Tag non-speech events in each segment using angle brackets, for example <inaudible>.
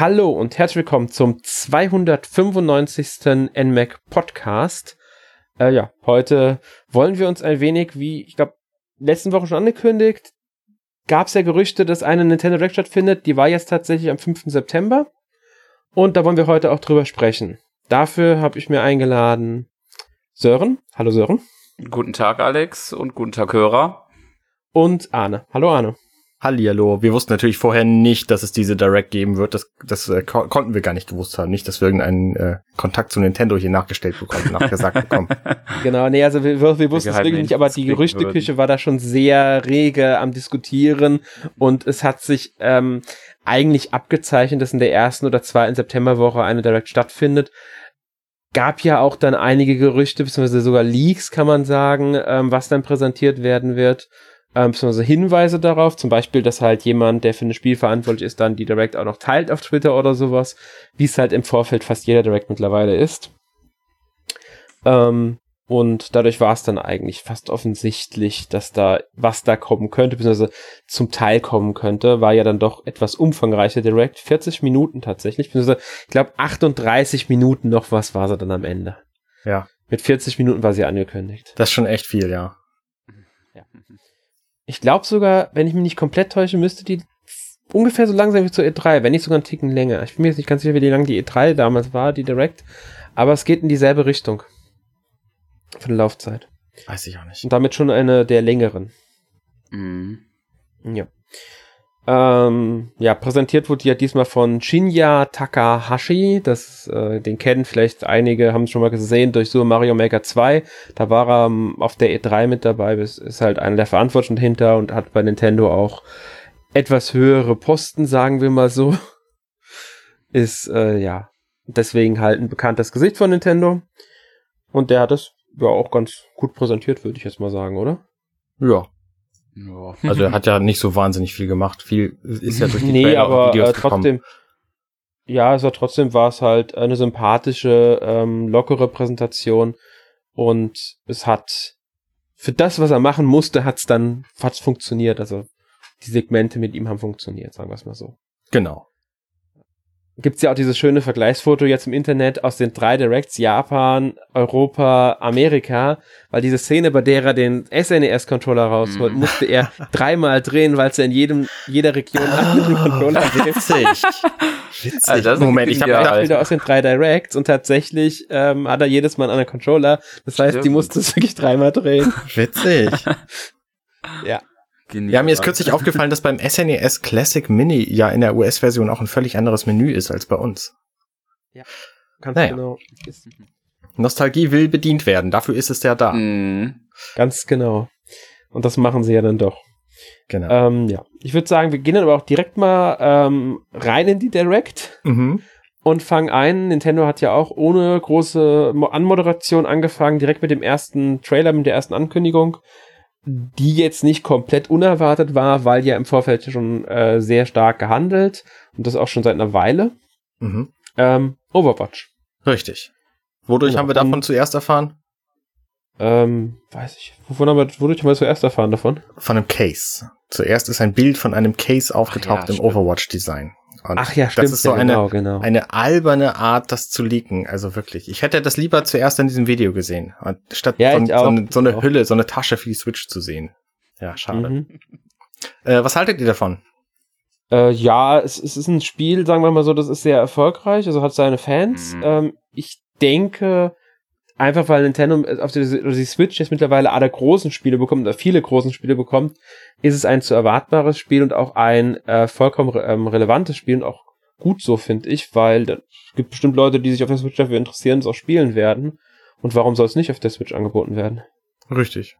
Hallo und herzlich willkommen zum 295. NMAC Podcast. Äh, ja, heute wollen wir uns ein wenig, wie ich glaube, letzten Woche schon angekündigt, gab es ja Gerüchte, dass eine Nintendo Direct stattfindet. Die war jetzt tatsächlich am 5. September. Und da wollen wir heute auch drüber sprechen. Dafür habe ich mir eingeladen Sören. Hallo Sören. Guten Tag, Alex, und guten Tag, Hörer. Und Arne. Hallo Arne. Hallihallo. Wir wussten natürlich vorher nicht, dass es diese Direct geben wird. Das, das äh, ko konnten wir gar nicht gewusst haben. Nicht, dass wir irgendeinen äh, Kontakt zu Nintendo hier nachgestellt bekommen, nachgesagt bekommen. <laughs> Genau, nee, also wir, wir wussten es wirklich nicht, aber die Gerüchteküche war da schon sehr rege am Diskutieren und es hat sich ähm, eigentlich abgezeichnet, dass in der ersten oder zweiten Septemberwoche eine Direct stattfindet. Gab ja auch dann einige Gerüchte, beziehungsweise sogar Leaks, kann man sagen, ähm, was dann präsentiert werden wird ähm, beziehungsweise Hinweise darauf, zum Beispiel, dass halt jemand, der für ein Spiel verantwortlich ist, dann die Direct auch noch teilt auf Twitter oder sowas, wie es halt im Vorfeld fast jeder Direct mittlerweile ist. Ähm, und dadurch war es dann eigentlich fast offensichtlich, dass da, was da kommen könnte, beziehungsweise zum Teil kommen könnte, war ja dann doch etwas umfangreicher Direct. 40 Minuten tatsächlich, beziehungsweise, ich glaube 38 Minuten noch was war sie dann am Ende. Ja. Mit 40 Minuten war sie angekündigt. Das ist schon echt viel, ja. Ja. Ich glaube sogar, wenn ich mich nicht komplett täusche, müsste die ungefähr so langsam wie zur E3, wenn nicht sogar einen Ticken länger. Ich bin mir jetzt nicht ganz sicher, wie lang die E3 damals war, die Direct, aber es geht in dieselbe Richtung. Von der Laufzeit. Weiß ich auch nicht. Und damit schon eine der längeren. Mhm. Ja. Ähm, ja, präsentiert wurde ja diesmal von Shinya Takahashi. Das, äh, den kennen vielleicht einige, haben es schon mal gesehen durch Super Mario Maker 2. Da war er ähm, auf der E3 mit dabei, ist, ist halt einer der Verantwortlichen dahinter und hat bei Nintendo auch etwas höhere Posten, sagen wir mal so. <laughs> Ist, äh, ja, deswegen halt ein bekanntes Gesicht von Nintendo. Und der hat es ja auch ganz gut präsentiert, würde ich jetzt mal sagen, oder? Ja. Ja. Also er hat ja nicht so wahnsinnig viel gemacht. Viel ist ja durch die nee, Trailer aber Videos äh, trotzdem, ja, also trotzdem war es halt eine sympathische, ähm, lockere Präsentation und es hat für das, was er machen musste, hat's dann hat's funktioniert. Also die Segmente mit ihm haben funktioniert, sagen wir es mal so. Genau. Gibt's ja auch dieses schöne Vergleichsfoto jetzt im Internet aus den drei Directs, Japan, Europa, Amerika, weil diese Szene, bei der er den SNES-Controller rausholt, Mhm. musste er <laughs> dreimal drehen, weil es ja in jedem, jeder Region einen anderen Controller gibt. Witzig. Witzig. Also das <laughs> ist Moment, ich habe ja halt- wieder aus den drei Directs und tatsächlich ähm, hat er jedes Mal einen anderen Controller. Das heißt, die Stimmt. musste es wirklich dreimal drehen. witzig. <laughs> Genial. Ja, mir ist kürzlich aufgefallen, dass beim SNES Classic Mini ja in der US-Version auch ein völlig anderes Menü ist als bei uns. Ganz Naja. genau. Nostalgie will bedient werden, dafür ist es ja da. Mhm. Ganz genau. Und das machen sie ja dann doch. Genau. Ähm, ja. Ich würde sagen, wir gehen dann aber auch direkt mal ähm, rein in die Direct Mhm. und fangen ein. Nintendo hat ja auch ohne große Mo- Anmoderation angefangen, direkt mit dem ersten Trailer, mit der ersten Ankündigung, die jetzt nicht komplett unerwartet war, weil ja im Vorfeld schon äh, sehr stark gehandelt und das auch schon seit einer Weile. Mhm. Ähm, Overwatch. Richtig. Wodurch Genau. haben wir davon zuerst erfahren? Ähm, weiß ich. Wovon haben wir, wodurch haben wir zuerst erfahren davon? Von einem Case. Zuerst ist ein Bild von einem Case aufgetaucht ja, im. Overwatch-Design. Und Ach ja, stimmt. Das ist so ja, eine, genau, genau. eine alberne Art, das zu leaken. Also wirklich. Ich hätte das lieber zuerst in diesem Video gesehen, statt Ja, so, so, eine, so eine. Hülle, so eine Tasche für die Switch zu sehen. Ja, schade. Mhm. Äh, was haltet ihr davon? Äh, ja, es, es ist ein Spiel, sagen wir mal so, das ist sehr erfolgreich, also hat seine Fans. Mhm. Ähm, ich denke, einfach weil Nintendo auf die, die Switch jetzt mittlerweile alle großen Spiele bekommt oder viele großen Spiele bekommt, ist es ein zu erwartbares Spiel und auch ein äh, vollkommen re ähm, relevantes Spiel und auch gut so, finde ich, weil da gibt bestimmt Leute, die sich auf der Switch dafür interessieren, es auch spielen werden. Und warum soll es nicht auf der Switch angeboten werden? Richtig.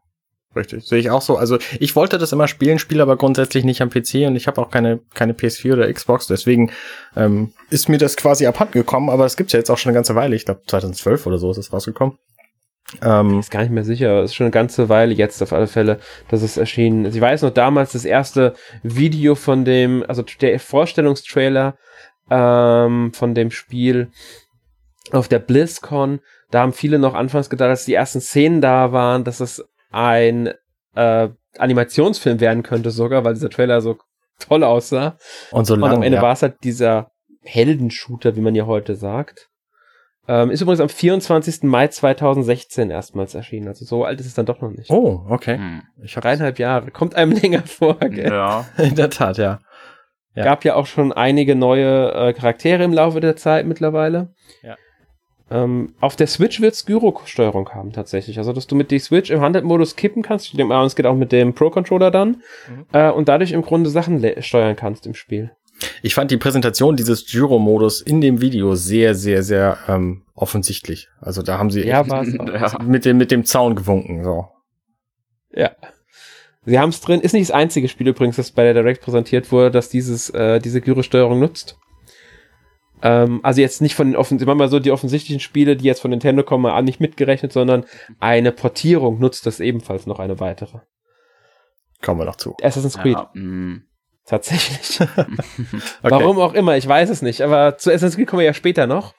Richtig. Sehe ich auch so. Also ich wollte das immer spielen, spiele aber grundsätzlich nicht am PC und ich habe auch keine, keine PS4 oder Xbox. Deswegen ähm, ist mir das quasi abhanden gekommen, aber das gibt's ja jetzt auch schon eine ganze Weile. Ich glaube 2012 oder so ist es rausgekommen. Ähm, ist gar nicht mehr sicher. Es ist schon eine ganze Weile jetzt auf alle Fälle, dass es erschienen ist. Ich weiß noch damals das erste Video von dem, also der Vorstellungstrailer ähm, von dem Spiel auf der BlizzCon. Da haben viele noch anfangs gedacht, dass die ersten Szenen da waren, dass es ein äh, Animationsfilm werden könnte sogar, weil dieser Trailer so toll aussah. und so Und am. Ende Ja. war es halt dieser Heldenshooter, wie man ja heute sagt. Ähm, ist übrigens am 24. Mai 2016 erstmals erschienen. Also so alt ist es dann doch noch nicht. Oh, okay. Hm. Ich Dreieinhalb Jahre. Kommt einem <laughs> länger vor, gell? Ja. <laughs> In der Tat, ja. ja. Gab ja auch schon einige neue äh, Charaktere im Laufe der Zeit mittlerweile. Ja. Ähm, auf der Switch wird es Gyro-Steuerung haben tatsächlich. Also, dass du mit die Switch im Handheld-Modus kippen kannst. Und es geht auch mit dem Pro-Controller dann. Mhm. Äh, und dadurch im Grunde Sachen steuern kannst im Spiel. Ich fand die Präsentation dieses Gyro-Modus in dem Video sehr, sehr, sehr ähm, offensichtlich. Also da haben sie ja, <laughs> ja. mit, dem, mit dem Zaun gewunken. So. Ja. Sie haben es drin. Ist nicht das einzige Spiel übrigens, das bei der Direct präsentiert wurde, das dieses, äh, diese Gyro-Steuerung nutzt. Ähm, also jetzt nicht von den offen mal so die offensichtlichen Spiele, die jetzt von Nintendo kommen, an nicht mitgerechnet, sondern eine Portierung nutzt das ebenfalls noch eine weitere. Kommen wir noch zu. Assassin's Creed. Ja, mm. Tatsächlich. <laughs> okay. Warum auch immer, ich weiß es nicht. Aber zu Assassin's Creed kommen wir ja später noch.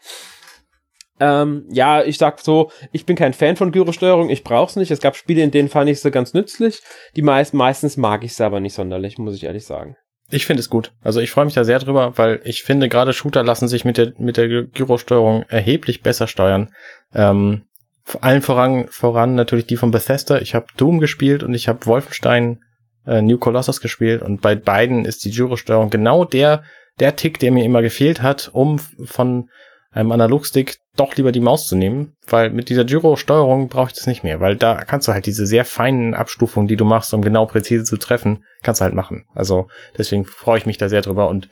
Ähm, ja, ich sag so, ich bin kein Fan von Gyrosteuerung, ich brauch's nicht. Es gab Spiele, in denen fand ich sie ganz nützlich. Die meisten, meistens mag ich sie aber nicht sonderlich, muss ich ehrlich sagen. Ich finde es gut. Also ich freue mich da sehr drüber, weil ich finde, gerade Shooter lassen sich mit der, mit der Gyrosteuerung erheblich besser steuern. Ähm, vor allen voran, voran natürlich die von Bethesda. Ich habe Doom gespielt und ich habe Wolfenstein äh, New Colossus gespielt und bei beiden ist die Gyrosteuerung genau der, der Tick, der mir immer gefehlt hat, um von einem Analogstick doch lieber die Maus zu nehmen, weil mit dieser Gyro-Steuerung brauche ich das nicht mehr, weil da kannst du halt diese sehr feinen Abstufungen, die du machst, um genau präzise zu treffen, kannst du halt machen. Also deswegen freue ich mich da sehr drüber und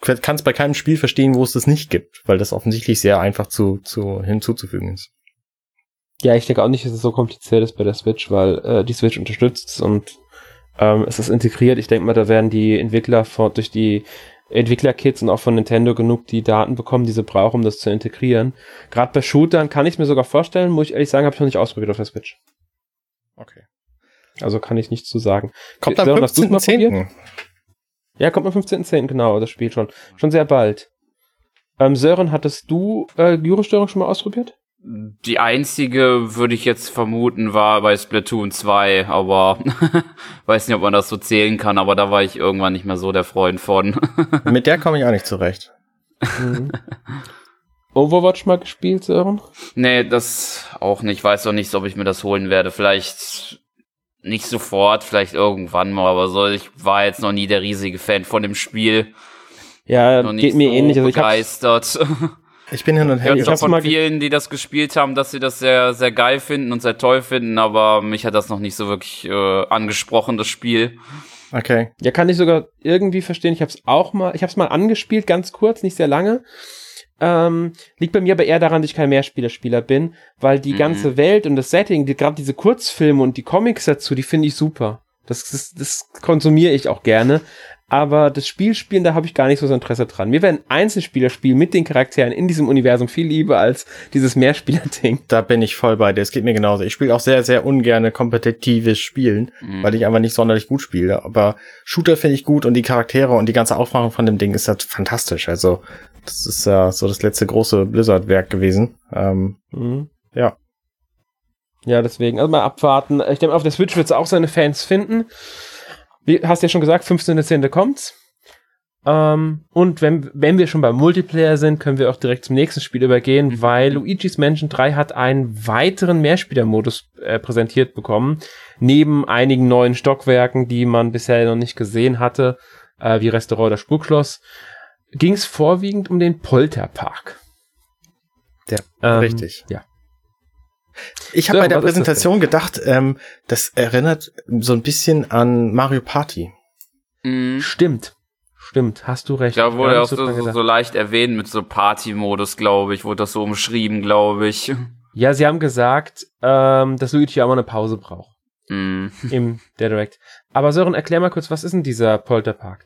kann bei keinem Spiel verstehen, wo es das nicht gibt, weil das offensichtlich sehr einfach zu, zu hinzuzufügen ist. Ja, ich denke auch nicht, dass es so kompliziert ist bei der Switch, weil äh, die Switch unterstützt und ähm, es ist integriert. Ich denke mal, da werden die Entwickler vor, durch die Entwicklerkits und auch von Nintendo genug die Daten bekommen, die sie brauchen, um das zu integrieren. Gerade bei Shootern kann ich es mir sogar vorstellen, muss ich ehrlich sagen, habe ich noch nicht ausprobiert auf der Switch. Okay. Also kann ich nichts zu sagen. Kommt am 15.10. Ja, kommt am 15.10. genau, das Spiel schon. Schon sehr bald. Ähm, Sören, hattest du äh, Gyrosteuerung schon mal ausprobiert? Die einzige, würde ich jetzt vermuten, war bei Splatoon 2, aber <laughs> weiß nicht, ob man das so zählen kann, aber da war ich irgendwann nicht mehr so der Freund von. <laughs> Mit der komme ich auch nicht zurecht. Mhm. Overwatch mal gespielt, Sören? Nee, das auch nicht. Ich weiß auch nicht, ob ich mir das holen werde. Vielleicht nicht sofort, vielleicht irgendwann mal, aber so, ich war jetzt noch nie der riesige Fan von dem Spiel. Ja, geht mir so ähnlich. Also begeistert. <laughs> Ich bin hin und her. Ich habe von vielen, die das gespielt haben, dass sie das sehr, sehr geil finden und sehr toll finden, aber mich hat das noch nicht so wirklich äh, angesprochen, das Spiel. Okay. Ja, kann ich sogar irgendwie verstehen. Ich habe es auch mal, ich habe es mal angespielt, ganz kurz, nicht sehr lange. Ähm, liegt bei mir aber eher daran, dass ich kein Mehrspielerspieler bin, weil die mhm. ganze Welt und das Setting, die, gerade diese Kurzfilme und die Comics dazu, die finde ich super. Das, das, das konsumiere ich auch gerne aber das Spielspielen, da habe ich gar nicht so das Interesse dran. Mir wäre ein Einzelspielerspiel mit den Charakteren in diesem Universum viel lieber als dieses Mehrspieler-Ding. Da bin ich voll bei dir. Es geht mir genauso. Ich spiele auch sehr, sehr ungerne kompetitives Spielen, mhm. weil ich einfach nicht sonderlich gut spiele. Aber Shooter finde ich gut und die Charaktere und die ganze Aufmachung von dem Ding ist halt fantastisch. Also, das ist ja so das letzte große Blizzard-Werk gewesen. Ähm, mhm. Ja. Ja, deswegen, also mal abwarten. Ich denke, auf der Switch wird es auch seine Fans finden. Wie hast ja schon gesagt, 15.10. kommt's. Ähm, und wenn, wenn wir schon beim Multiplayer sind, können wir auch direkt zum nächsten Spiel übergehen, mhm. weil Luigi's Mansion 3 hat einen weiteren Mehrspielermodus äh, präsentiert bekommen. Neben einigen neuen Stockwerken, die man bisher noch nicht gesehen hatte, äh, wie Restaurant oder Spukschloss, ging es vorwiegend um den Polterpark. Der, ähm, richtig. Ja. Ich habe so, bei der Präsentation gedacht, ähm, das erinnert so ein bisschen an Mario Party. Mhm. Stimmt. Stimmt, hast du recht. Da wurde auch so, so, so, leicht erwähnt mit so Party-Modus, glaube ich, wurde das so umschrieben, glaube ich. Ja, sie haben gesagt, ähm, dass Luigi auch mal eine Pause braucht. Mm. Im der Direct. Aber Sören, erklär mal kurz, was ist denn dieser Polterpark?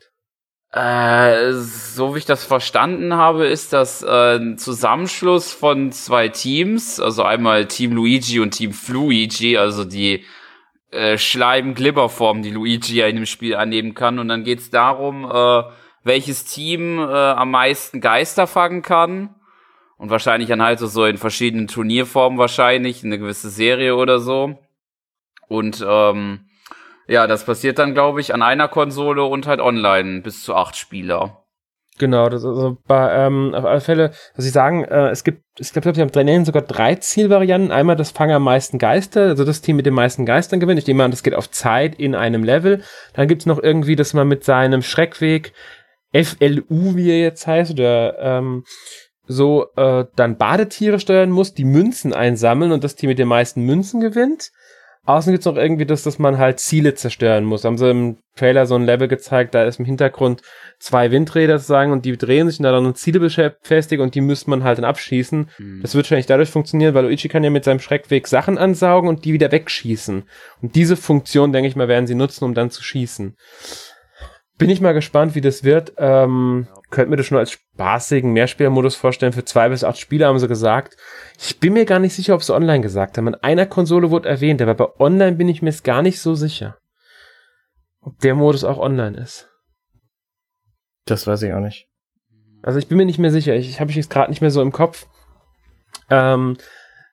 Äh, so wie ich das verstanden habe, ist das äh, ein Zusammenschluss von zwei Teams, also einmal Team Luigi und Team Fluigi, also die äh, Schleim-Glibber-Form, die Luigi ja in dem Spiel annehmen kann. Und dann geht's darum, äh, welches Team äh, am meisten Geister fangen kann. Und wahrscheinlich dann halt so in verschiedenen Turnierformen wahrscheinlich, eine gewisse Serie oder so. Und ähm, ja, das passiert dann, glaube ich, an einer Konsole und halt online bis zu acht Spieler. Genau, das also bei, ähm, auf alle Fälle, was ich sagen, äh, es gibt, ich glaube, sie haben sogar drei Zielvarianten. Einmal das Fange am meisten Geister, also das Team mit den meisten Geistern gewinnt. Ich nehme an, das geht auf Zeit in einem Level. Dann gibt's noch irgendwie, dass man mit seinem Schreckweg FLU, wie er jetzt heißt, oder ähm, so äh, dann Badetiere steuern muss, die Münzen einsammeln und das Team mit den meisten Münzen gewinnt. Außen gibt's noch irgendwie das, dass man halt Ziele zerstören muss. Haben sie im Trailer so ein Level gezeigt, da ist im Hintergrund zwei Windräder sozusagen und die drehen sich und da dann Ziele befestigen und die müsste man halt dann abschießen. Mhm. Das wird wahrscheinlich dadurch funktionieren, weil Luigi kann ja mit seinem Schreckweg Sachen ansaugen und die wieder wegschießen. Und diese Funktion, denke ich mal, werden sie nutzen, um dann zu schießen. Bin ich mal gespannt, wie das wird. Ähm. Könnt mir das schon als spaßigen Mehrspielermodus vorstellen. Für zwei bis acht Spieler haben sie gesagt. Ich bin mir gar nicht sicher, ob sie online gesagt haben. An einer Konsole wurde erwähnt, aber bei online bin ich mir jetzt gar nicht so sicher. Ob der Modus auch online ist. Das weiß ich auch nicht. Also ich bin mir nicht mehr sicher. Ich, ich habe ich jetzt gerade nicht mehr so im Kopf. Ähm,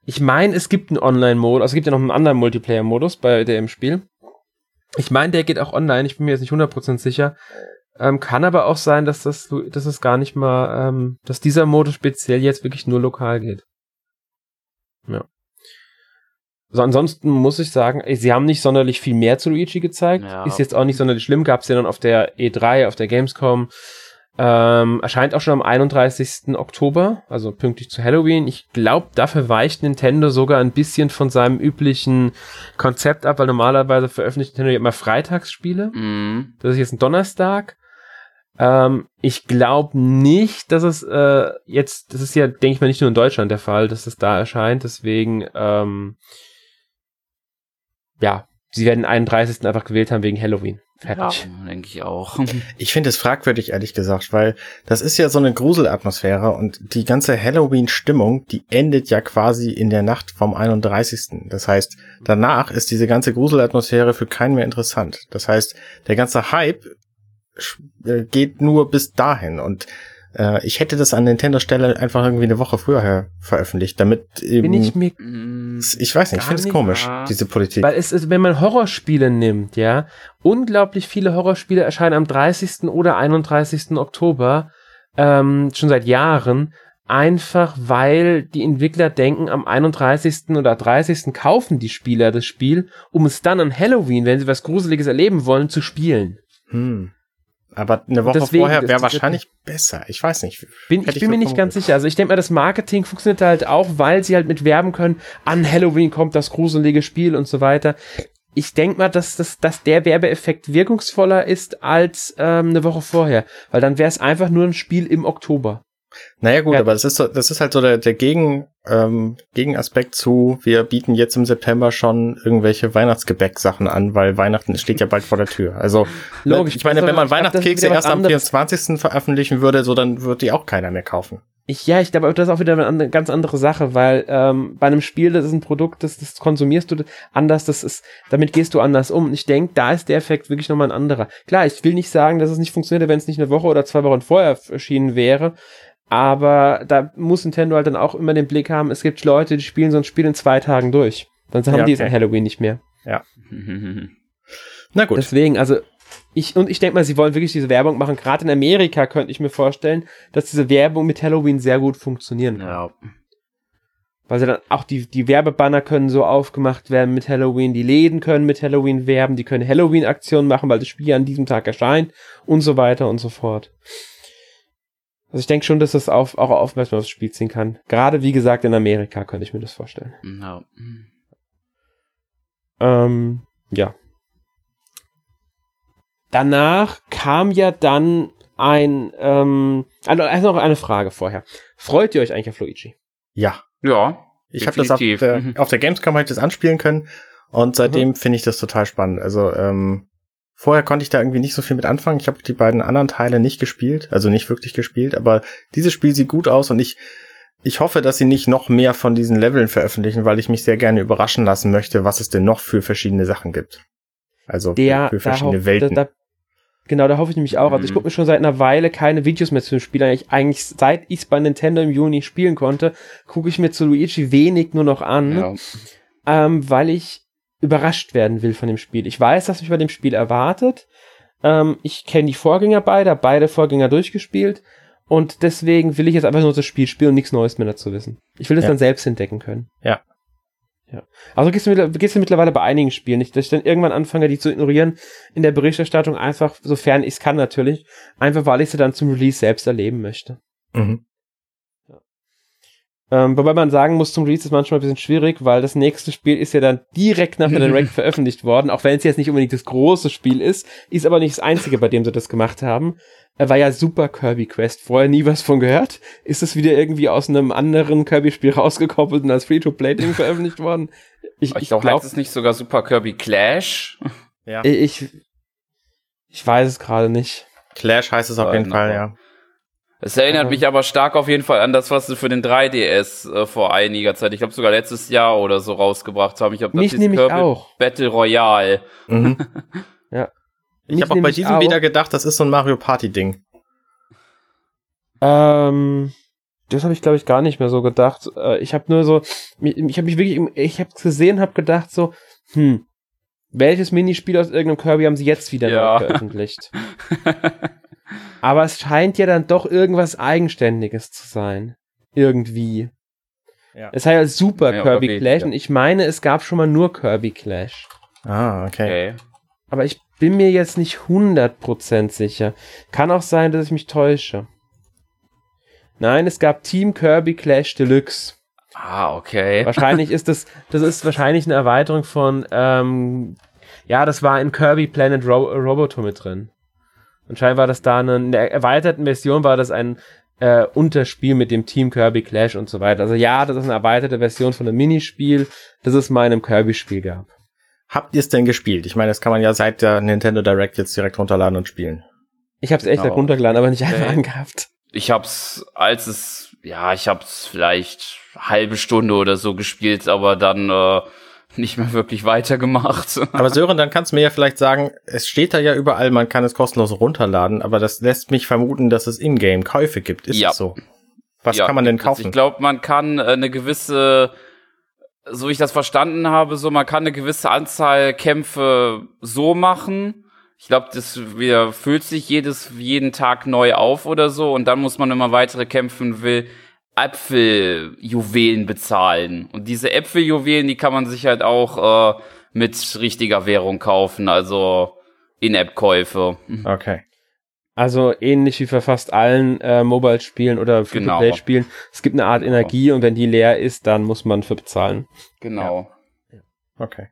ich meine, es gibt einen Online-Modus. Also es gibt ja noch einen anderen Multiplayer-Modus bei dem Spiel. Ich meine, der geht auch online. Ich bin mir jetzt nicht 100% sicher. Ähm, kann aber auch sein, dass das, dass es gar nicht mal, ähm, dass dieser Modus speziell jetzt wirklich nur lokal geht. Ja. So, ansonsten muss ich sagen, sie haben nicht sonderlich viel mehr zu Luigi gezeigt. Ja. Ist jetzt auch nicht sonderlich schlimm. Gab es ja dann auf der E3, auf der Gamescom. Ähm, erscheint auch schon am 31. Oktober, also pünktlich zu Halloween. Ich glaube, dafür weicht Nintendo sogar ein bisschen von seinem üblichen Konzept ab, weil normalerweise veröffentlicht Nintendo immer Freitagsspiele. Mhm. Das ist jetzt ein Donnerstag. Ähm, ich glaube nicht, dass es äh, jetzt, das ist ja, denke ich mal, nicht nur in Deutschland der Fall, dass es da erscheint. Deswegen, ähm, ja, sie werden den 31. einfach gewählt haben wegen Halloween. Fertig. Ja, <laughs> denke ich auch. Ich finde es fragwürdig, ehrlich gesagt, weil das ist ja so eine Gruselatmosphäre und die ganze Halloween-Stimmung, die endet ja quasi in der Nacht vom 31. Das heißt, danach ist diese ganze Gruselatmosphäre für keinen mehr interessant. Das heißt, der ganze Hype äh, geht nur bis dahin und äh, ich hätte das an Nintendo Stelle einfach irgendwie eine Woche früher veröffentlicht, damit eben, Bin ich mir ich weiß nicht, ich finde es komisch, wahr. diese Politik. Weil es ist, wenn man Horrorspiele nimmt, ja, unglaublich viele Horrorspiele erscheinen am 30. oder 31. Oktober, ähm, schon seit Jahren, einfach weil die Entwickler denken, am 31. oder 30. kaufen die Spieler das Spiel, um es dann an Halloween, wenn sie was Gruseliges erleben wollen, zu spielen. Hm. Aber eine Woche Deswegen, vorher wäre wahrscheinlich besser. Ich weiß nicht. Bin, ich, ich bin mir nicht ganz sicher. Also ich denke mal, das Marketing funktioniert halt auch, weil sie halt mit werben können, an Halloween kommt das gruselige Spiel und so weiter. Ich denke mal, dass, dass, dass der Werbeeffekt wirkungsvoller ist als ähm, eine Woche vorher. Weil dann wäre es einfach nur ein Spiel im Oktober. Naja gut, ja. aber das ist, so, das ist halt so der, der Gegen, ähm, Gegenaspekt zu, wir bieten jetzt im September schon irgendwelche Weihnachtsgebäck-Sachen an, weil Weihnachten steht ja bald vor der Tür. Also Logisch, ich meine, wenn man Weihnachtskekse erst am 24. veröffentlichen würde, so dann würde die auch keiner mehr kaufen. Ich, ja, ich glaube, das ist auch wieder eine ganz andere Sache, weil ähm, bei einem Spiel, das ist ein Produkt, das, das konsumierst du anders, das ist, damit gehst du anders um. Und ich denke, da ist der Effekt wirklich nochmal ein anderer. Klar, ich will nicht sagen, dass es nicht funktioniert, wenn es nicht eine Woche oder zwei Wochen vorher erschienen wäre. Aber da muss Nintendo halt dann auch immer den Blick haben, es gibt Leute, die spielen so ein Spiel in zwei Tagen durch. Dann haben ja, die es an Halloween nicht mehr. Ja. <laughs> Na gut. Deswegen, also ich, und ich denke mal, sie wollen wirklich diese Werbung machen. Gerade in Amerika könnte ich mir vorstellen, dass diese Werbung mit Halloween sehr gut funktionieren kann. Ja. Weil sie dann auch die, die Werbebanner können so aufgemacht werden mit Halloween, die Läden können mit Halloween werben, die können Halloween-Aktionen machen, weil das Spiel an diesem Tag erscheint und so weiter und so fort. Also ich denke schon, dass das auf, auch aufmerksam aufs Spiel ziehen kann. Gerade wie gesagt in Amerika könnte ich mir das vorstellen. No. Ähm, ja. Danach kam ja dann ein, ähm, also erst noch eine Frage vorher. Freut ihr euch eigentlich auf Luigi? Ja. Ja. Ich habe das auf der, mhm. auf der Gamescom halt das anspielen können und seitdem mhm. finde ich das total spannend. Also ähm, Vorher konnte ich da irgendwie nicht so viel mit anfangen. Ich habe die beiden anderen Teile nicht gespielt, also nicht wirklich gespielt, aber dieses Spiel sieht gut aus und ich ich hoffe, dass sie nicht noch mehr von diesen Leveln veröffentlichen, weil ich mich sehr gerne überraschen lassen möchte, was es denn noch für verschiedene Sachen gibt. Also Der, für, verschiedene Welten. Da, da, genau, da hoffe ich nämlich auch. Also ich mhm. gucke mir schon seit einer Weile keine Videos mehr zu dem Spiel. Eigentlich, eigentlich seit ich es bei Nintendo im Juni spielen konnte, gucke ich mir zu Luigi wenig nur noch an, ja. ähm, weil ich überrascht werden will von dem Spiel. Ich weiß, was mich bei dem Spiel erwartet. Ähm, ich kenne die Vorgänger beide, beide Vorgänger durchgespielt und deswegen will ich jetzt einfach nur das Spiel spielen und nichts Neues mehr dazu wissen. Ich will das ja. dann selbst entdecken können. Ja. Ja. Also gehst du, gehst du mittlerweile bei einigen Spielen nicht, dass ich dann irgendwann anfange, die zu ignorieren in der Berichterstattung, einfach, sofern ich es kann natürlich, einfach weil ich sie dann zum Release selbst erleben möchte. Mhm. Ähm, wobei man sagen muss, zum Release ist manchmal ein bisschen schwierig, weil das nächste Spiel ist ja dann direkt nach der Direct <laughs> veröffentlicht worden, auch wenn es jetzt nicht unbedingt das große Spiel ist, ist aber nicht das einzige, bei dem sie das gemacht haben. Er war ja Super Kirby Quest, vorher nie was von gehört. Ist es wieder irgendwie aus einem anderen Kirby-Spiel rausgekoppelt und als Free-to-Play-Ding veröffentlicht worden? Ich, ich, ich glaube, heißt es nicht sogar Super Kirby Clash? Ja. Ich, ich weiß es gerade nicht. Clash heißt es auf jeden Fall, ja. Es erinnert aber mich aber stark auf jeden Fall an das, was sie für den 3DS äh, vor einiger Zeit, ich glaube sogar letztes Jahr oder so rausgebracht haben. Ich habe das nämlich Kirby auch. Battle Royale. Mhm. <laughs> ja. Ich habe auch bei diesem auch. wieder gedacht, das ist so ein Mario Party Ding. Ähm, das habe ich glaube ich gar nicht mehr so gedacht. Äh, ich habe nur so, ich habe mich wirklich, ich habe gesehen, habe gedacht so, hm, welches Minispiel aus irgendeinem Kirby haben sie jetzt wieder ja. veröffentlicht? <laughs> Aber es scheint ja dann doch irgendwas Eigenständiges zu sein. Irgendwie. Ja. Es heißt ja Super ja, Kirby okay, Clash ja. und ich meine, es gab schon mal nur Kirby Clash. Ah, okay. okay. Aber ich bin mir jetzt nicht 100% sicher. Kann auch sein, dass ich mich täusche. Nein, es gab Team Kirby Clash Deluxe. Ah, okay. Wahrscheinlich ist das, das ist wahrscheinlich eine Erweiterung von, ähm, ja, das war in Kirby Planet Ro Roboto mit drin. Anscheinend war das da eine, in der erweiterten Version war das ein äh, Unterspiel mit dem Team Kirby Clash und so weiter. Also ja, das ist eine erweiterte Version von einem Minispiel, das es mal in einem Kirby-Spiel gab. Habt ihr es denn gespielt? Ich meine, das kann man ja seit der Nintendo Direct jetzt direkt runterladen und spielen. Ich habe es echt oh. runtergeladen, aber nicht einfach angehabt. Ich hab's, als es, ja, ich hab's vielleicht halbe Stunde oder so gespielt, aber dann äh, nicht mehr wirklich weitergemacht. <laughs> Aber Sören, dann kannst du mir ja vielleicht sagen, es steht da ja überall, man kann es kostenlos runterladen, aber das lässt mich vermuten, dass es Ingame Käufe gibt. Ist ja. das so? Was ja, kann man denn kaufen? Ich glaube, man kann äh, eine gewisse, so wie ich das verstanden habe, so man kann eine gewisse Anzahl Kämpfe so machen. Ich glaube, das wieder füllt sich jedes jeden Tag neu auf oder so und dann muss man, wenn man weitere kämpfen will, Äpfeljuwelen bezahlen. Und diese Äpfeljuwelen, die kann man sich halt auch äh, mit richtiger Währung kaufen, also In-App-Käufe. Okay. Also ähnlich wie für fast allen äh, Mobile-Spielen oder Free-to-Play-Spielen. Genau. Es gibt eine Art genau. Energie und wenn die leer ist, dann muss man für bezahlen. Genau. Ja. Okay.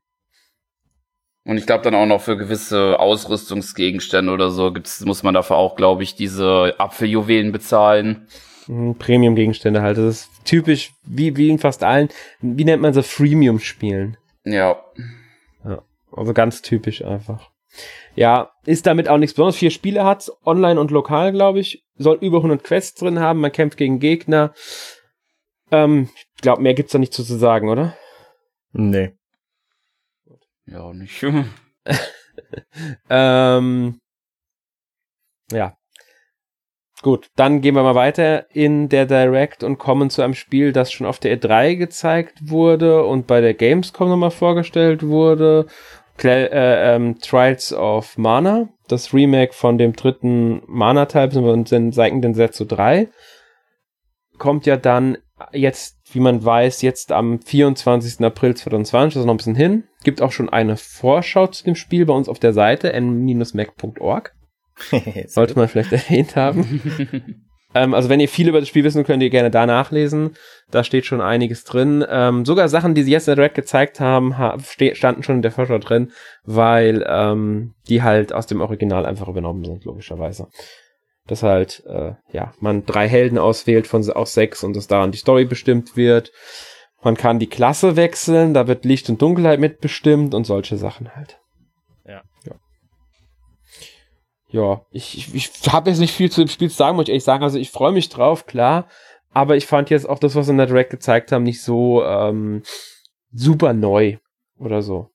Und ich glaube dann auch noch für gewisse Ausrüstungsgegenstände oder so gibt's, muss man dafür auch, glaube ich, diese Apfeljuwelen bezahlen. Premium-Gegenstände halt. Das ist typisch, wie, wie in fast allen, wie nennt man so Freemium-Spielen? Ja. ja. Also ganz typisch einfach. Ja, ist damit auch nichts Besonderes. Vier Spiele hat online und lokal, glaube ich. Soll über 100 Quests drin haben. Man kämpft gegen Gegner. Ähm, ich glaube, mehr gibt's da nicht zu sagen, oder? Nee. Ja, nicht. <laughs> ähm, ja, Gut, dann gehen wir mal weiter in der Direct und kommen zu einem Spiel, das schon auf der E3 gezeigt wurde und bei der Gamescom nochmal vorgestellt wurde. Cl äh, ähm, Trials of Mana, das Remake von dem dritten Mana-Teil, und den den Setsu 3. Kommt ja dann jetzt, wie man weiß, jetzt am 24. April 2020, also noch ein bisschen hin. Gibt auch schon eine Vorschau zu dem Spiel bei uns auf der Seite n-mac.org. <laughs> Sollte man vielleicht erwähnt haben. <laughs> ähm, also wenn ihr viel über das Spiel wissen, könnt ihr gerne da nachlesen. Da steht schon einiges drin. Ähm, sogar Sachen, die sie jetzt in der Direct gezeigt haben, ha standen schon in der Vorschau drin, weil ähm, die halt aus dem Original einfach übernommen sind, logischerweise. Dass halt, äh, ja, man drei Helden auswählt von aus sechs und dass daran die Story bestimmt wird. Man kann die Klasse wechseln, da wird Licht und Dunkelheit mitbestimmt und solche Sachen halt. Ja, ich, ich, ich habe jetzt nicht viel zu dem Spiel zu sagen, muss ich ehrlich sagen. Also ich freue mich drauf, klar. Aber ich fand jetzt auch das, was in der Direct gezeigt haben, nicht so ähm, super neu oder so.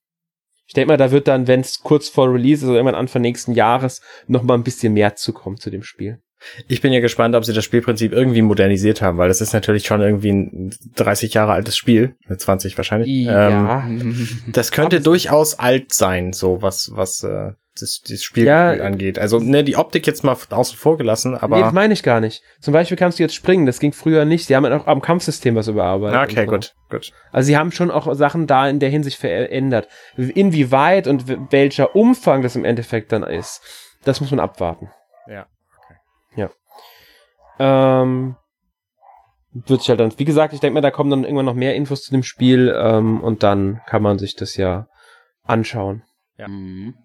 Ich denke mal, da wird dann, wenn es kurz vor Release, also irgendwann Anfang nächsten Jahres, noch mal ein bisschen mehr zukommen zu dem Spiel. Ich bin ja gespannt, ob sie das Spielprinzip irgendwie modernisiert haben, weil das ist natürlich schon irgendwie ein 30 Jahre altes Spiel, 20 wahrscheinlich. Ja. Ähm, <laughs> das könnte durchaus alt sein, so was, was äh, das, das Spiel ja, angeht. Also ne, die Optik jetzt mal außen vor gelassen, aber. Nee, das meine ich gar nicht. Zum Beispiel kannst du jetzt springen, das ging früher nicht. Sie haben auch am Kampfsystem was überarbeitet. Okay, so. gut, gut. Also sie haben schon auch Sachen da in der Hinsicht verändert. Inwieweit und welcher Umfang das im Endeffekt dann ist, das muss man abwarten. Ja, okay. Ja. Ähm, wird sich halt dann, wie gesagt, ich denke mal, da kommen dann irgendwann noch mehr Infos zu dem Spiel ähm, und dann kann man sich das ja anschauen. Ja. Mhm.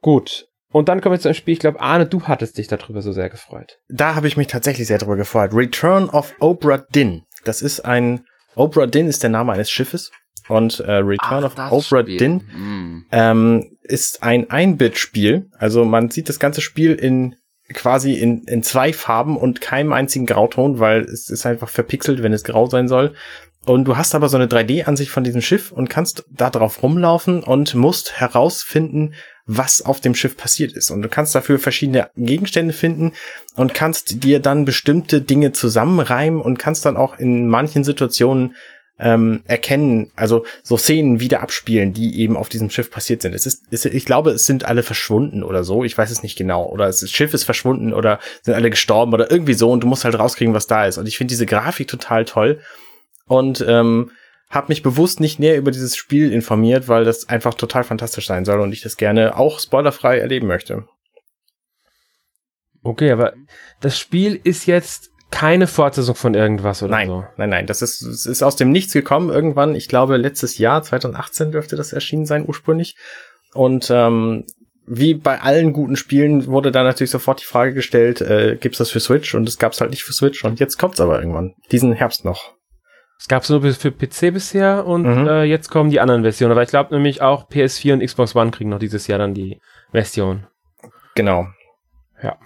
Gut. Und dann kommen wir zu einem Spiel, ich glaube, Arne, du hattest dich darüber so sehr gefreut. Da habe ich mich tatsächlich sehr darüber gefreut. Return of Obra Dinn. Das ist ein, Obra Dinn ist der Name eines Schiffes. Und äh, Return Ach, of Obra Dinn mm. ähm, ist ein Ein-Bit-Spiel. Also man sieht das ganze Spiel in quasi in, in zwei Farben und keinem einzigen Grauton, weil es ist einfach verpixelt, wenn es grau sein soll. Und du hast aber so eine 3D-Ansicht von diesem Schiff und kannst da drauf rumlaufen und musst herausfinden, was auf dem Schiff passiert ist. Und du kannst dafür verschiedene Gegenstände finden und kannst dir dann bestimmte Dinge zusammenreimen und kannst dann auch in manchen Situationen ähm, erkennen, also so Szenen wieder abspielen, die eben auf diesem Schiff passiert sind. Es ist, es, ich glaube, es sind alle verschwunden oder so. Ich weiß es nicht genau. Oder das Schiff ist verschwunden oder sind alle gestorben oder irgendwie so und du musst halt rauskriegen, was da ist. Und ich finde diese Grafik total toll und ähm, habe mich bewusst nicht näher über dieses Spiel informiert, weil das einfach total fantastisch sein soll und ich das gerne auch spoilerfrei erleben möchte. Okay, aber das Spiel ist jetzt keine Fortsetzung von irgendwas oder nein, so. Nein, nein, das ist, es ist aus dem Nichts gekommen irgendwann. Ich glaube, letztes Jahr, 2018 dürfte das erschienen sein ursprünglich. Und ähm, wie bei allen guten Spielen wurde da natürlich sofort die Frage gestellt, äh, gibt's das für Switch? Und es gab's halt nicht für Switch. Und jetzt kommt's aber irgendwann. Diesen Herbst noch. Es gab es nur für PC bisher und mhm. äh, jetzt kommen die anderen Versionen. Aber ich glaube nämlich auch PS4 und Xbox One kriegen noch dieses Jahr dann die Version. Genau. Ja.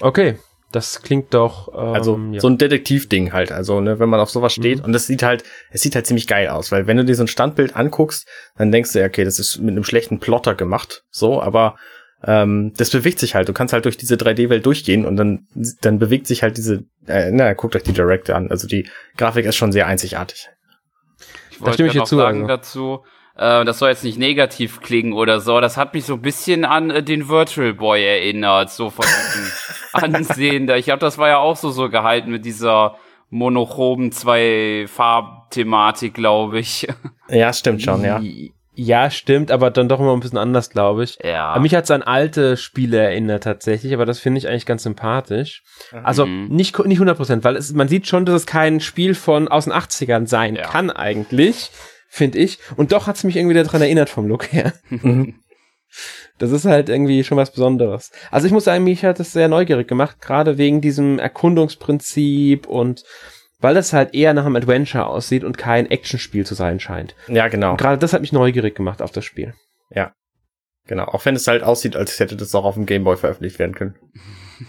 Okay. Das klingt doch. Ähm, also ja. so ein Detektivding halt. Also, ne, wenn man auf sowas steht. Mhm. Und das sieht halt, es sieht halt ziemlich geil aus, weil wenn du dir so ein Standbild anguckst, dann denkst du, okay, das ist mit einem schlechten Plotter gemacht. So, aber ähm, das bewegt sich halt. Du kannst halt durch diese 3D-Welt durchgehen und dann, dann bewegt sich halt diese, äh, na, guckt euch die Direct an. Also die Grafik ist schon sehr einzigartig. Ich wollte noch zu, sagen also. dazu, äh, das soll jetzt nicht negativ klingen oder so, das hat mich so ein bisschen an äh, den Virtual Boy erinnert, so von diesem <laughs> Ansehen. Ich glaube, das war ja auch so so gehalten mit dieser monochromen zwei Farbthematik, glaube ich. Ja, stimmt schon, ja. Ja, stimmt, aber dann doch immer ein bisschen anders, glaube ich. Ja. Aber mich hat es an alte Spiele erinnert tatsächlich, aber das finde ich eigentlich ganz sympathisch. Also mhm. nicht, nicht 100%, weil es, man sieht schon, dass es kein Spiel von aus den 80ern sein ja. kann eigentlich, finde ich. Und doch hat es mich irgendwie daran erinnert vom Look her. <laughs> Mhm. das ist halt irgendwie schon was Besonderes. Also ich muss sagen, mich hat das sehr neugierig gemacht, gerade wegen diesem Erkundungsprinzip und weil das halt eher nach einem Adventure aussieht und kein Actionspiel zu sein scheint. Ja, genau. Und gerade das hat mich neugierig gemacht auf das Spiel. Ja. Genau, auch wenn es halt aussieht, als hätte das auch auf dem Gameboy veröffentlicht werden können.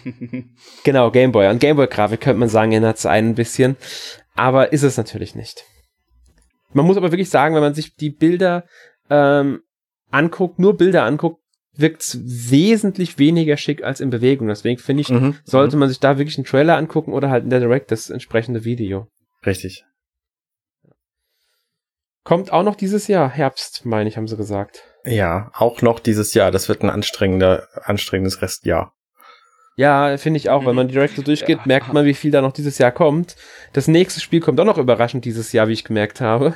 <laughs> genau, Gameboy. Und Gameboy-Grafik könnte man sagen, erinnert es einen ein bisschen. Aber ist es natürlich nicht. Man muss aber wirklich sagen, wenn man sich die Bilder ähm, anguckt, nur Bilder anguckt, wirkt es wesentlich weniger schick als in Bewegung. Deswegen finde ich, mhm, sollte mhm. man sich da wirklich einen Trailer angucken oder halt in der Direct das entsprechende Video. Richtig. Kommt auch noch dieses Jahr, Herbst, meine ich, haben sie gesagt. Ja, auch noch dieses Jahr. Das wird ein anstrengender, anstrengendes Restjahr. Ja, finde ich auch. Wenn man direkt so durchgeht, ja. merkt man, wie viel da noch dieses Jahr kommt. Das nächste Spiel kommt auch noch überraschend dieses Jahr, wie ich gemerkt habe.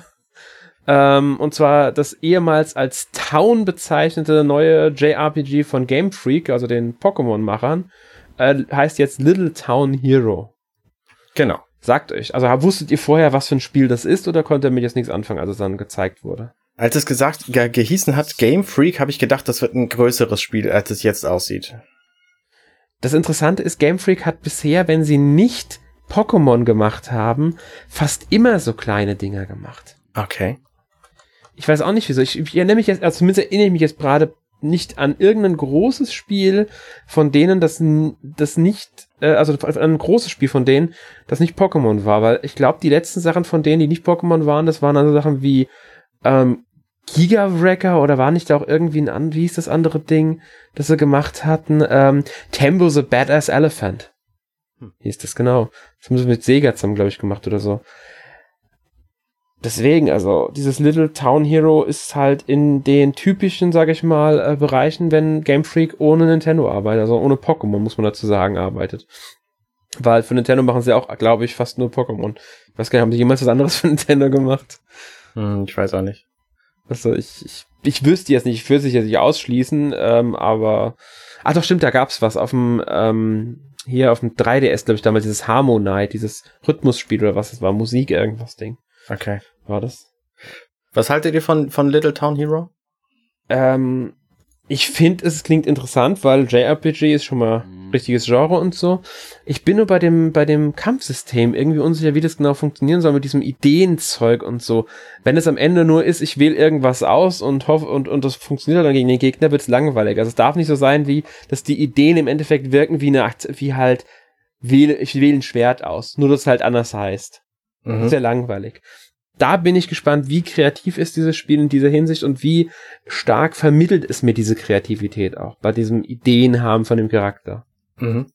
Ähm, und zwar das ehemals als Town bezeichnete neue JRPG von Game Freak, also den Pokémon-Machern, äh, heißt jetzt Little Town Hero. Genau. Sagt euch. Also wusstet ihr vorher, was für ein Spiel das ist, oder konnte ihr mit jetzt nichts anfangen, als es dann gezeigt wurde? Als es gesagt, ge gehießen hat Game Freak, habe ich gedacht, das wird ein größeres Spiel, als es jetzt aussieht. Das Interessante ist, Game Freak hat bisher, wenn sie nicht Pokémon gemacht haben, fast immer so kleine Dinger gemacht. Okay ich weiß auch nicht wieso. Ich, ich erinnere mich jetzt, also zumindest erinnere ich mich jetzt gerade nicht an irgendein großes Spiel von denen, das, das nicht, äh, also an ein großes Spiel von denen, das nicht Pokémon war, weil ich glaube, die letzten Sachen von denen, die nicht Pokémon waren, das waren also Sachen wie ähm, Giga Wrecker oder war nicht da auch irgendwie ein, wie hieß das andere Ding, das sie gemacht hatten? Ähm, Tembo the Badass Elephant. Hm. Hieß das genau. Das haben sie mit Sega zusammen, glaube ich, gemacht oder so deswegen, also dieses Little Town Hero ist halt in den typischen, sag ich mal, äh, Bereichen, wenn Game Freak ohne Nintendo arbeitet, also ohne Pokémon, muss man dazu sagen, arbeitet. Weil für Nintendo machen sie auch, glaube ich, fast nur Pokémon. Ich weiß gar nicht, haben sie jemals was anderes für <laughs> Nintendo gemacht? Hm, ich weiß auch nicht. Also ich, ich, ich wüsste jetzt nicht, ich würde sich jetzt nicht ausschließen, ähm, aber. Ah doch, stimmt, da gab's was auf dem, ähm, hier auf dem 3DS, glaube ich, damals dieses Harmonite, dieses Rhythmusspiel oder was es war, Musik, irgendwas Ding. Okay. War das? Was haltet ihr von, von Little Town Hero? Ähm, ich finde, es klingt interessant, weil JRPG ist schon mal mhm. richtiges Genre und so. Ich bin nur bei dem, bei dem Kampfsystem irgendwie unsicher, wie das genau funktionieren soll mit diesem Ideenzeug und so. Wenn es am Ende nur ist, ich wähle irgendwas aus und hoffe, und, und das funktioniert dann gegen den Gegner, wird es langweilig. Also es darf nicht so sein, wie, dass die Ideen im Endeffekt wirken wie eine, wie halt, wähle, ich wähle ein Schwert aus. Nur, dass es halt anders heißt. Mhm. Sehr langweilig da bin ich gespannt, wie kreativ ist dieses Spiel in dieser Hinsicht und wie stark vermittelt es mir diese Kreativität auch bei diesem Ideen haben von dem Charakter. Mhm.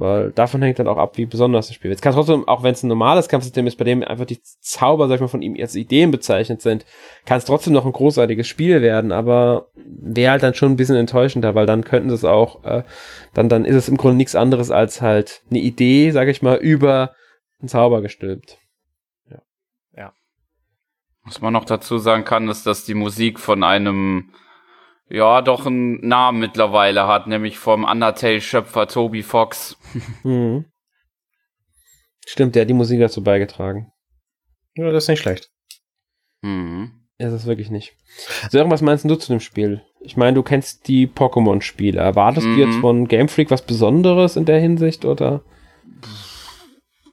Weil davon hängt dann auch ab, wie besonders das Spiel ist. Es kann trotzdem, auch wenn es ein normales Kampfsystem ist, bei dem einfach die Zauber, sag ich mal, von ihm als Ideen bezeichnet sind, kann es trotzdem noch ein großartiges Spiel werden, aber wäre halt dann schon ein bisschen enttäuschender, weil dann könnten sie es auch, äh, dann, dann ist es im Grunde nichts anderes als halt eine Idee, sag ich mal, über einen Zauber gestülpt. Was man noch dazu sagen kann, ist, dass die Musik von einem, ja, doch einen Namen mittlerweile hat, nämlich vom Undertale-Schöpfer Toby Fox. <laughs> Mhm. Stimmt, der hat die Musik dazu beigetragen. Ja, das ist nicht schlecht. Mhm. Ja, das ist wirklich nicht. Sören, was meinst du zu dem Spiel? Ich meine, du kennst die Pokémon-Spiele. Erwartest mhm. du jetzt von Game Freak was Besonderes in der Hinsicht, oder?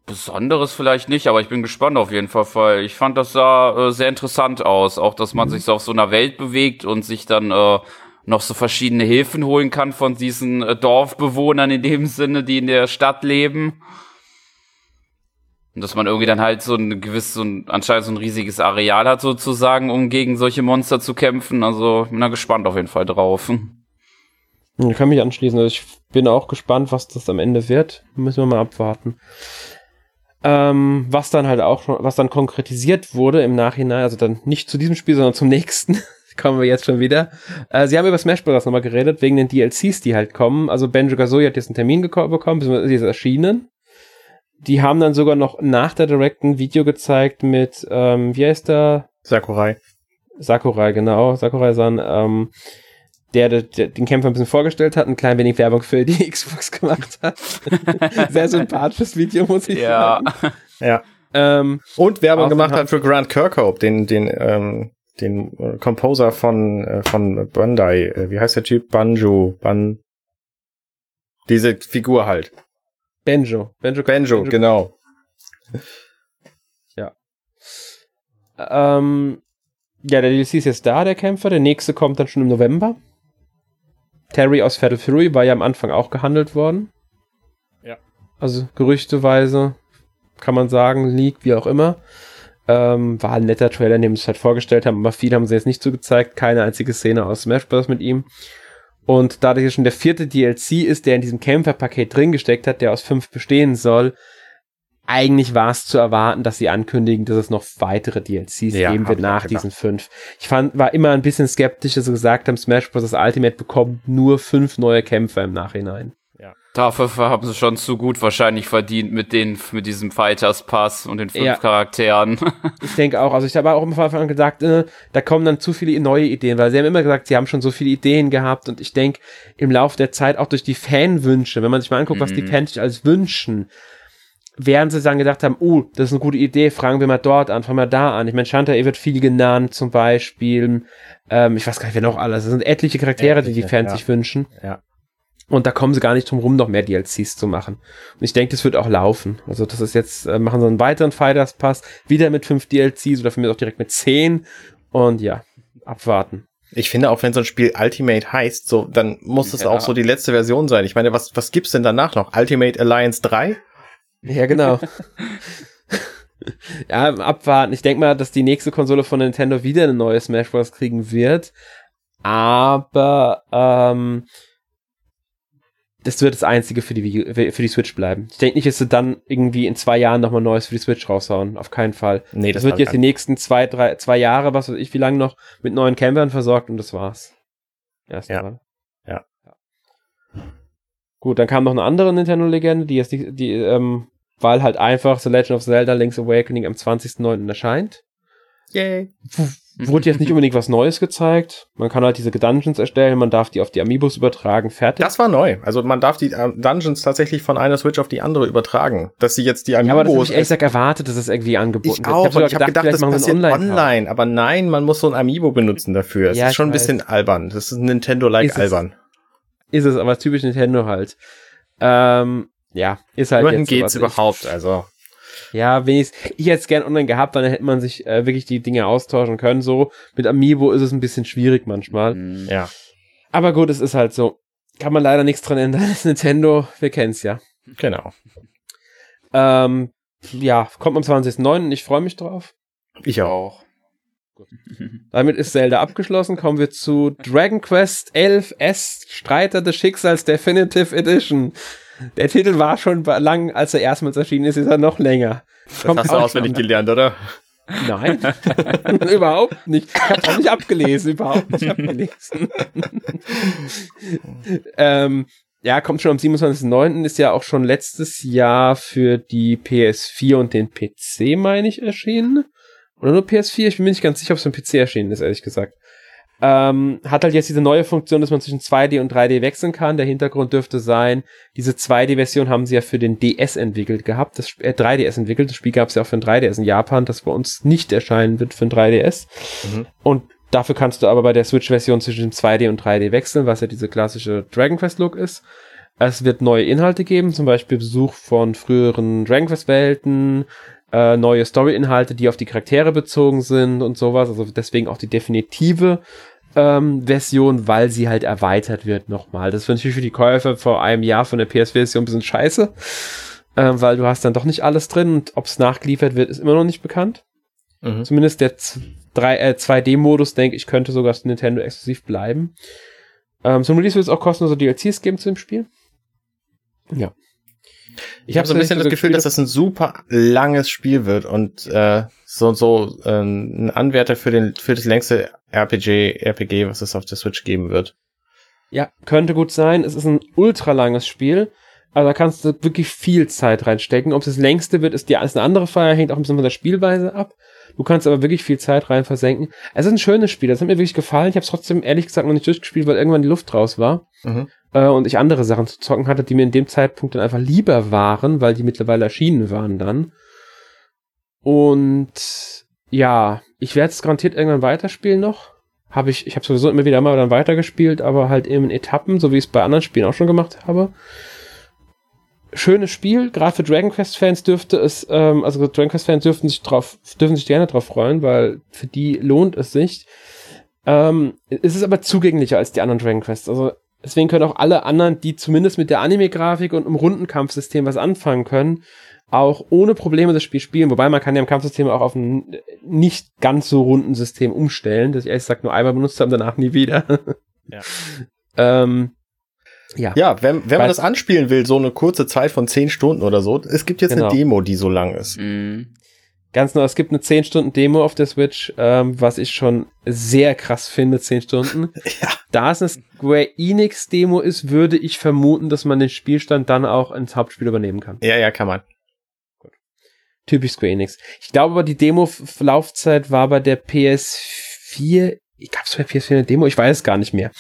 Besonderes vielleicht nicht, aber ich bin gespannt auf jeden Fall, weil ich fand, das sah äh, sehr interessant aus. Auch, dass man mhm. sich so auf so einer Welt bewegt und sich dann äh, noch so verschiedene Hilfen holen kann von diesen äh, Dorfbewohnern in dem Sinne, die in der Stadt leben. Und dass man irgendwie dann halt so ein gewisses, so ein, anscheinend so ein riesiges Areal hat sozusagen, um gegen solche Monster zu kämpfen. Also bin da gespannt auf jeden Fall drauf. Ich kann mich anschließen. Also ich bin auch gespannt, was das am Ende wird. Müssen wir mal abwarten. Ähm, was dann halt auch schon, was dann konkretisiert wurde im Nachhinein, also dann nicht zu diesem Spiel, sondern zum nächsten. <laughs> kommen wir jetzt schon wieder. Äh, sie haben über Smash Bros. nochmal geredet, wegen den DLCs, die halt kommen. Also Benjo Kazooie hat jetzt einen Termin bekommen, beziehungsweise ist erschienen. Die haben dann sogar noch nach der Direct ein Video gezeigt mit, ähm, wie heißt der? Sakurai. Sakurai, genau, Sakurai-san, ähm, der, der, den Kämpfer ein bisschen vorgestellt hat, ein klein wenig Werbung für die <laughs> Xbox gemacht hat. <laughs> Sehr sympathisches Video, muss ich ja. sagen. Ja. Ähm, Und Werbung gemacht hat für Grant Kirkhope, den, den, ähm, den äh, Composer von, äh, von Bandai. Äh, wie heißt der Typ? Banjo. Ban Diese Figur halt. Benjo. Benjo, Benjo, Benjo. genau. Ja. Ähm, ja, der DLC ist jetzt da, der Kämpfer. Der nächste kommt dann schon im November. Terry aus Fatal Fury war ja am Anfang auch gehandelt worden. Ja. Also gerüchteweise kann man sagen, liegt, wie auch immer. Ähm, war ein netter Trailer, in dem sie es halt vorgestellt haben, aber viel haben sie jetzt nicht so gezeigt. Keine einzige Szene aus Smash Bros. mit ihm. Und da das hier schon der vierte DLC ist, der in diesem Kämpferpaket drin gesteckt hat, der aus fünf bestehen soll, eigentlich war es zu erwarten, dass sie ankündigen, dass es noch weitere DLCs ja, geben wird nach diesen fünf. Ich fand, war immer ein bisschen skeptisch, dass sie gesagt haben, Smash Bros. Ultimate bekommt nur fünf neue Kämpfer im Nachhinein. Ja. Dafür haben sie schon zu gut wahrscheinlich verdient mit den, mit diesem Fighters Pass und den fünf ja. Charakteren. <laughs> ich denke auch. Also ich habe auch am Anfang gesagt, äh, da kommen dann zu viele neue Ideen, weil sie haben immer gesagt, sie haben schon so viele Ideen gehabt und ich denke, im Laufe der Zeit auch durch die Fanwünsche, wenn man sich mal anguckt, mhm. was die mhm. Fans sich als wünschen, während sie dann gedacht haben, oh, das ist eine gute Idee, fragen wir mal dort an, fragen wir da an. Ich meine, Shantae wird viel genannt, zum Beispiel. Ähm, ich weiß gar nicht, wer noch alles. Es sind etliche Charaktere, etliche, die die Fans ja. sich wünschen. Ja. Und da kommen sie gar nicht drum rum, noch mehr DLCs zu machen. Und ich denke, das wird auch laufen. Also das ist jetzt, äh, machen sie einen weiteren Fighters Pass, wieder mit fünf DLCs oder für mich auch direkt mit zehn. Und ja, abwarten. Ich finde, auch wenn so ein Spiel Ultimate heißt, so, dann muss es ja. auch so die letzte Version sein. Ich meine, was, was gibt's denn danach noch? Ultimate Alliance 3? Ja, genau. <laughs> <laughs> ja, abwarten. Ich denke mal, dass die nächste Konsole von Nintendo wieder eine neue Smash Bros. kriegen wird. Aber ähm, das wird das einzige für die, für die Switch bleiben. Ich denke nicht, dass sie dann irgendwie in zwei Jahren nochmal Neues für die Switch raushauen. Auf keinen Fall. Nee, das, das wird jetzt die nächsten zwei, drei, zwei Jahre, was weiß ich, wie lange noch, mit neuen Campern versorgt und das war's. Erstmal. Ja. Gut, dann kam noch eine andere Nintendo-Legende, die jetzt die, die ähm, weil halt einfach The Legend of Zelda Link's Awakening am 20.09. erscheint. Yay. Wurde jetzt nicht unbedingt was Neues gezeigt. Man kann halt diese Dungeons erstellen, man darf die auf die Amiibos übertragen, fertig. Das war neu. Also man darf die äh, Dungeons tatsächlich von einer Switch auf die andere übertragen. Dass sie jetzt die Amiibos... Ja, aber das habe ich ehrlich gesagt erwartet, dass es irgendwie angeboten ich wird. Auch, ich habe hab gedacht, das passiert online, online. Aber nein, man muss so ein Amiibo benutzen dafür. Es ja, ist schon ein bisschen albern. Das ist Nintendo-like albern. Ist es, aber typisch Nintendo halt. Ähm, ja, ist halt Immerhin jetzt geht's überhaupt, also. Ja, wenigstens, ich hätte es gern online gehabt, dann hätte man sich äh, wirklich die Dinge austauschen können. So, mit Amiibo ist es ein bisschen schwierig manchmal. Mhm. Ja. Aber gut, es ist halt so. Kann man leider nichts dran ändern. Das Nintendo, wir kennen's ja. Genau. Ähm, ja, kommt am 20.09. Ich freue mich drauf. Ich auch. Gut. Damit ist Zelda abgeschlossen. Kommen wir zu Dragon Quest 11 S Streiter des Schicksals Definitive Edition. Der Titel war schon lang, als er erstmals erschienen ist, ist er noch länger. Das Kommt hast du auswendig gelernt, oder? Nein, <laughs> überhaupt nicht. Ich habe auch nicht abgelesen, überhaupt nicht abgelesen. <laughs> ähm, ja, kommt schon am 27.09. ist ja auch schon letztes Jahr für die PS4 und den PC, meine ich, erschienen. Oder nur PS4? Ich bin mir nicht ganz sicher, ob es für den PC erschienen ist, ehrlich gesagt. Ähm, hat halt jetzt diese neue Funktion, dass man zwischen 2D und 3D wechseln kann. Der Hintergrund dürfte sein, diese 2D-Version haben sie ja für den DS entwickelt gehabt, das äh, 3DS entwickelt. Das Spiel gab es ja auch für den 3DS in Japan, das bei uns nicht erscheinen wird für den 3DS. Mhm. Und dafür kannst du aber bei der Switch-Version zwischen 2D und 3D wechseln, was ja diese klassische Dragon Quest-Look ist. Es wird neue Inhalte geben, zum Beispiel Besuch von früheren Dragon Quest-Welten, äh, neue Story-Inhalte, die auf die Charaktere bezogen sind und sowas. Also deswegen auch die definitive ähm, Version, weil sie halt erweitert wird nochmal. Das finde ich für die Käufer vor einem Jahr von der PS-Version ein bisschen scheiße, äh, weil du hast dann doch nicht alles drin und ob es nachgeliefert wird, ist immer noch nicht bekannt. Mhm. Zumindest der 3, äh, 2D-Modus, denke ich, könnte sogar Nintendo exklusiv bleiben. Ähm, zum Release wird es auch kostenlose DLCs geben zu dem Spiel. Ja. Ich habe so ein bisschen das Gefühl, dass das ein super langes Spiel wird und äh, so so äh, ein Anwärter für den für das längste RPG RPG, was es auf der Switch geben wird. Ja, könnte gut sein. Es ist ein ultra langes Spiel. Also da kannst du wirklich viel Zeit reinstecken. Ob es das längste wird, ist, die, ist eine andere Frage, hängt auch ein bisschen von der Spielweise ab. Du kannst aber wirklich viel Zeit rein versenken. Es ist ein schönes Spiel, das hat mir wirklich gefallen. Ich habe es trotzdem ehrlich gesagt noch nicht durchgespielt, weil irgendwann die Luft raus war. Mhm. Äh, und ich andere Sachen zu zocken hatte, die mir in dem Zeitpunkt dann einfach lieber waren, weil die mittlerweile erschienen waren dann. Und ja, ich werde es garantiert irgendwann weiterspielen noch. Habe ich, ich habe sowieso immer wieder mal dann weitergespielt, aber halt in Etappen, so wie ich es bei anderen Spielen auch schon gemacht habe schönes Spiel, gerade für Dragon Quest Fans dürfte es, ähm, also Dragon Quest Fans dürften sich drauf, dürfen sich gerne drauf freuen, weil für die lohnt es sich. Ähm, es ist aber zugänglicher als die anderen Dragon Quests. Also deswegen können auch alle anderen, die zumindest mit der Anime-Grafik und im Rundenkampfsystem was anfangen können, auch ohne Probleme das Spiel spielen. Wobei man kann ja im Kampfsystem auch auf ein nicht ganz so runden System umstellen, das ich ehrlich gesagt nur einmal benutzt habe, danach nie wieder. <laughs> ja. <laughs> ähm, ja, ja wenn, wenn man das anspielen will, so eine kurze Zeit von zehn Stunden oder so, es gibt jetzt genau. eine Demo, die so lang ist. Mhm. Ganz genau, es gibt eine 10 Stunden Demo auf der Switch, ähm, was ich schon sehr krass finde, 10 Stunden. <laughs> ja. Da es eine Square Enix Demo ist, würde ich vermuten, dass man den Spielstand dann auch ins Hauptspiel übernehmen kann. Ja, ja, kann man. Gut. Typisch Square Enix. Ich glaube aber, die Demo-Laufzeit war bei der PS4, ich gab es bei PS4 eine Demo, ich weiß es gar nicht mehr.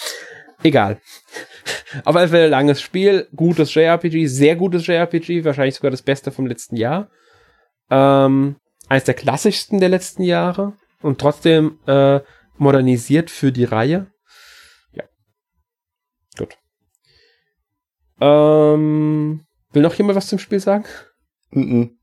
Egal. <laughs> Auf jeden Fall langes Spiel, gutes JRPG, sehr gutes JRPG, wahrscheinlich sogar das Beste vom letzten Jahr. Ähm, eines der klassischsten der letzten Jahre und trotzdem äh, modernisiert für die Reihe. Ja. Gut. Ähm, will noch jemand was zum Spiel sagen? Mm, -mm.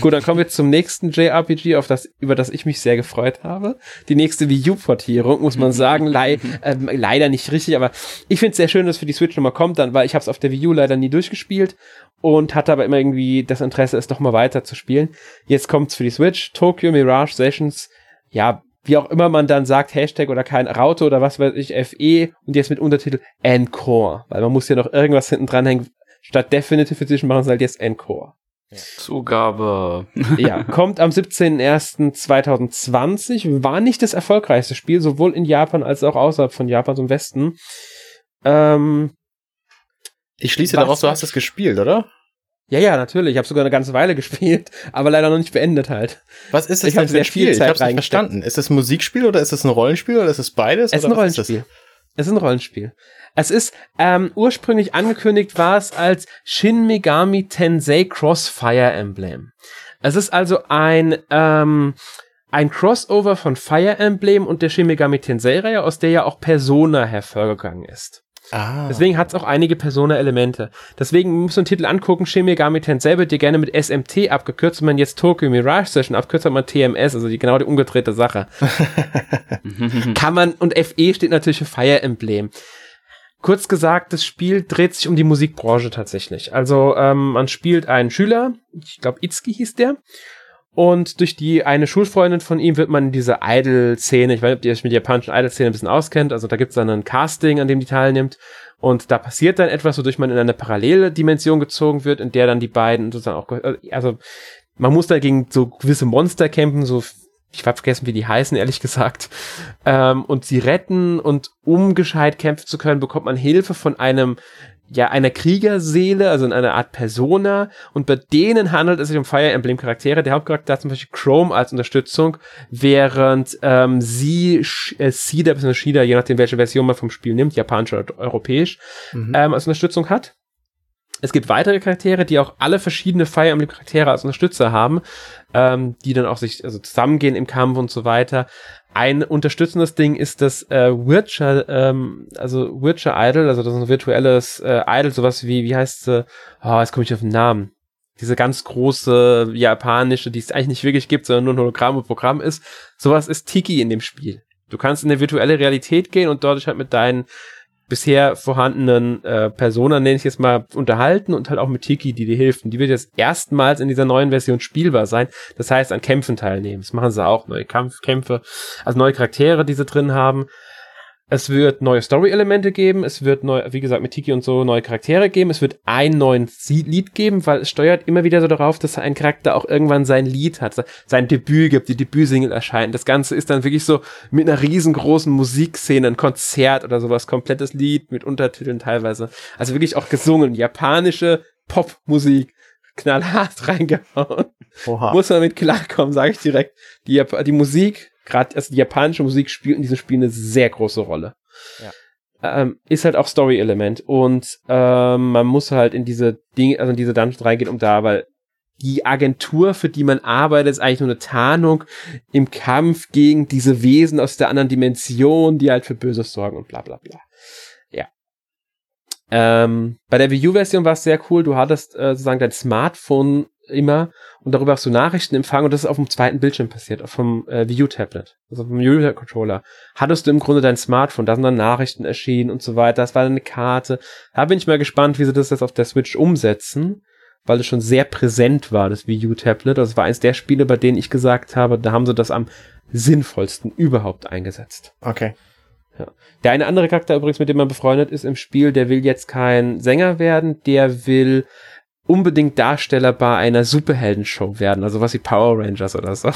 Gut, dann kommen wir zum nächsten JRPG, auf das, über das ich mich sehr gefreut habe. Die nächste Wii U-Portierung, muss man sagen. Le äh, leider nicht richtig, aber ich finde es sehr schön, dass für die Switch nochmal kommt, dann, weil ich habe es auf der Wii U leider nie durchgespielt und hatte aber immer irgendwie das Interesse, es doch mal weiter zu spielen. Jetzt kommt's für die Switch. Tokyo Mirage Sessions. Ja, wie auch immer man dann sagt, Hashtag oder kein Raute oder was weiß ich, FE und jetzt mit Untertitel Encore, weil man muss ja noch irgendwas hinten dranhängen. Statt Definitive Edition machen sie halt jetzt Encore. Ja. Zugabe. ja, <laughs> kommt am 17.01.2020, war nicht das erfolgreichste Spiel, sowohl in Japan als auch außerhalb von Japan, so im Westen. Ähm, ich schließe daraus, du hast es gespielt, oder? Ja, ja, natürlich. Ich habe sogar eine ganze Weile <laughs> gespielt, aber leider noch nicht beendet halt. Was ist das ich denn für ein Spiel? Ich habe nicht verstanden. Ist es ein Musikspiel oder ist es ein Rollenspiel oder ist es beides? Es ist ein Rollenspiel. Es ist ein Rollenspiel. Es ist ähm, ursprünglich angekündigt war es als Shin Megami Tensei Crossfire Emblem. Es ist also ein ähm, ein Crossover von Fire Emblem und der Shin Megami Tensei Reihe, aus der ja auch Persona hervorgegangen ist. Ah. Deswegen hat es auch einige Persona-Elemente. Deswegen muss man den Titel angucken, Shin Megami Tensei wird dir gerne mit SMT abgekürzt, wenn man jetzt Tokyo Mirage Session abkürzt, hat man TMS, also die, genau die umgedrehte Sache. <laughs> Kann man, und FE steht natürlich für Fire Emblem. Kurz gesagt, das Spiel dreht sich um die Musikbranche tatsächlich. Also ähm, man spielt einen Schüler, ich glaube Itsuki hieß der, und durch die eine Schulfreundin von ihm wird man in diese Idol-Szene, ich weiß nicht, ob ihr euch mit japanischen Idol-Szene ein bisschen auskennt, also da gibt es dann ein Casting, an dem die teilnimmt. Und da passiert dann etwas, wodurch man in eine parallele Dimension gezogen wird, in der dann die beiden sozusagen auch, also man muss da gegen so gewisse Monster kämpfen, so ich habe vergessen, wie die heißen, ehrlich gesagt. Ähm, und sie retten und um gescheit kämpfen zu können, bekommt man Hilfe von einem ja, einer Kriegerseele, also in einer Art Persona. Und bei denen handelt es sich um Fire Emblem Charaktere. Der Hauptcharakter hat zum Beispiel Chrome als Unterstützung, während ähm, sie, äh, Sida bzw. Shida, je nachdem welche Version man vom Spiel nimmt, japanisch oder europäisch, mhm. ähm, als Unterstützung hat. Es gibt weitere Charaktere, die auch alle verschiedene Fire Emblem Charaktere als Unterstützer haben, ähm, die dann auch sich also zusammengehen im Kampf und so weiter. Ein unterstützendes Ding ist das äh, Witcher, ähm, also Witcher Idol, also das ist ein virtuelles äh, Idol, sowas wie, wie heißt sie? Oh, jetzt komme ich auf den Namen. Diese ganz große japanische, die es eigentlich nicht wirklich gibt, sondern nur ein Hologramm und Programm ist. Sowas ist Tiki in dem Spiel. Du kannst in eine virtuelle Realität gehen und dort halt mit deinen bisher vorhandenen äh, Persona, nenne ich jetzt mal, unterhalten und halt auch mit Tiki, die dir hilft. Und die wird jetzt erstmals in dieser neuen Version spielbar sein. Das heißt, an Kämpfen teilnehmen. Das machen sie auch, neue Kampf Kämpfe, also neue Charaktere, die sie drin haben. Es wird neue Story-Elemente geben, es wird neu, wie gesagt, mit Tiki und so neue Charaktere geben, es wird ein neues Lied geben, weil es steuert immer wieder so darauf, dass ein Charakter auch irgendwann sein Lied hat, sein Debüt gibt, die Debütsingle erscheint. Das Ganze ist dann wirklich so mit einer riesengroßen Musikszene, ein Konzert oder sowas, komplettes Lied mit Untertiteln teilweise. Also wirklich auch gesungen, japanische Popmusik knallhart <laughs> reingehauen. Oha. Muss man mit klarkommen, sage ich direkt. Die, die Musik gerade also die japanische Musik spielt in diesem Spiel eine sehr große Rolle. Ja. Ähm, ist halt auch Story-Element und ähm, man muss halt in diese Dinge, also in diese Dungeons reingehen, um da, weil die Agentur, für die man arbeitet, ist eigentlich nur eine Tarnung im Kampf gegen diese Wesen aus der anderen Dimension, die halt für Böses sorgen und bla bla bla. Ja. Ähm, bei der Wii U-Version war es sehr cool, du hattest äh, sozusagen dein Smartphone immer und darüber hast du Nachrichten empfangen und das ist auf dem zweiten Bildschirm passiert, auf dem äh, Wii U-Tablet, also auf dem Wii U-Controller. Hattest du im Grunde dein Smartphone, da sind dann Nachrichten erschienen und so weiter, das war eine Karte. Da bin ich mal gespannt, wie sie das jetzt auf der Switch umsetzen, weil es schon sehr präsent war, das Wii U-Tablet. Das war eins der Spiele, bei denen ich gesagt habe, da haben sie das am sinnvollsten überhaupt eingesetzt. Okay. Ja. Der eine andere Charakter übrigens, mit dem man befreundet ist im Spiel, der will jetzt kein Sänger werden, der will unbedingt Darsteller bei einer Superheldenshow werden, also was wie Power Rangers oder so.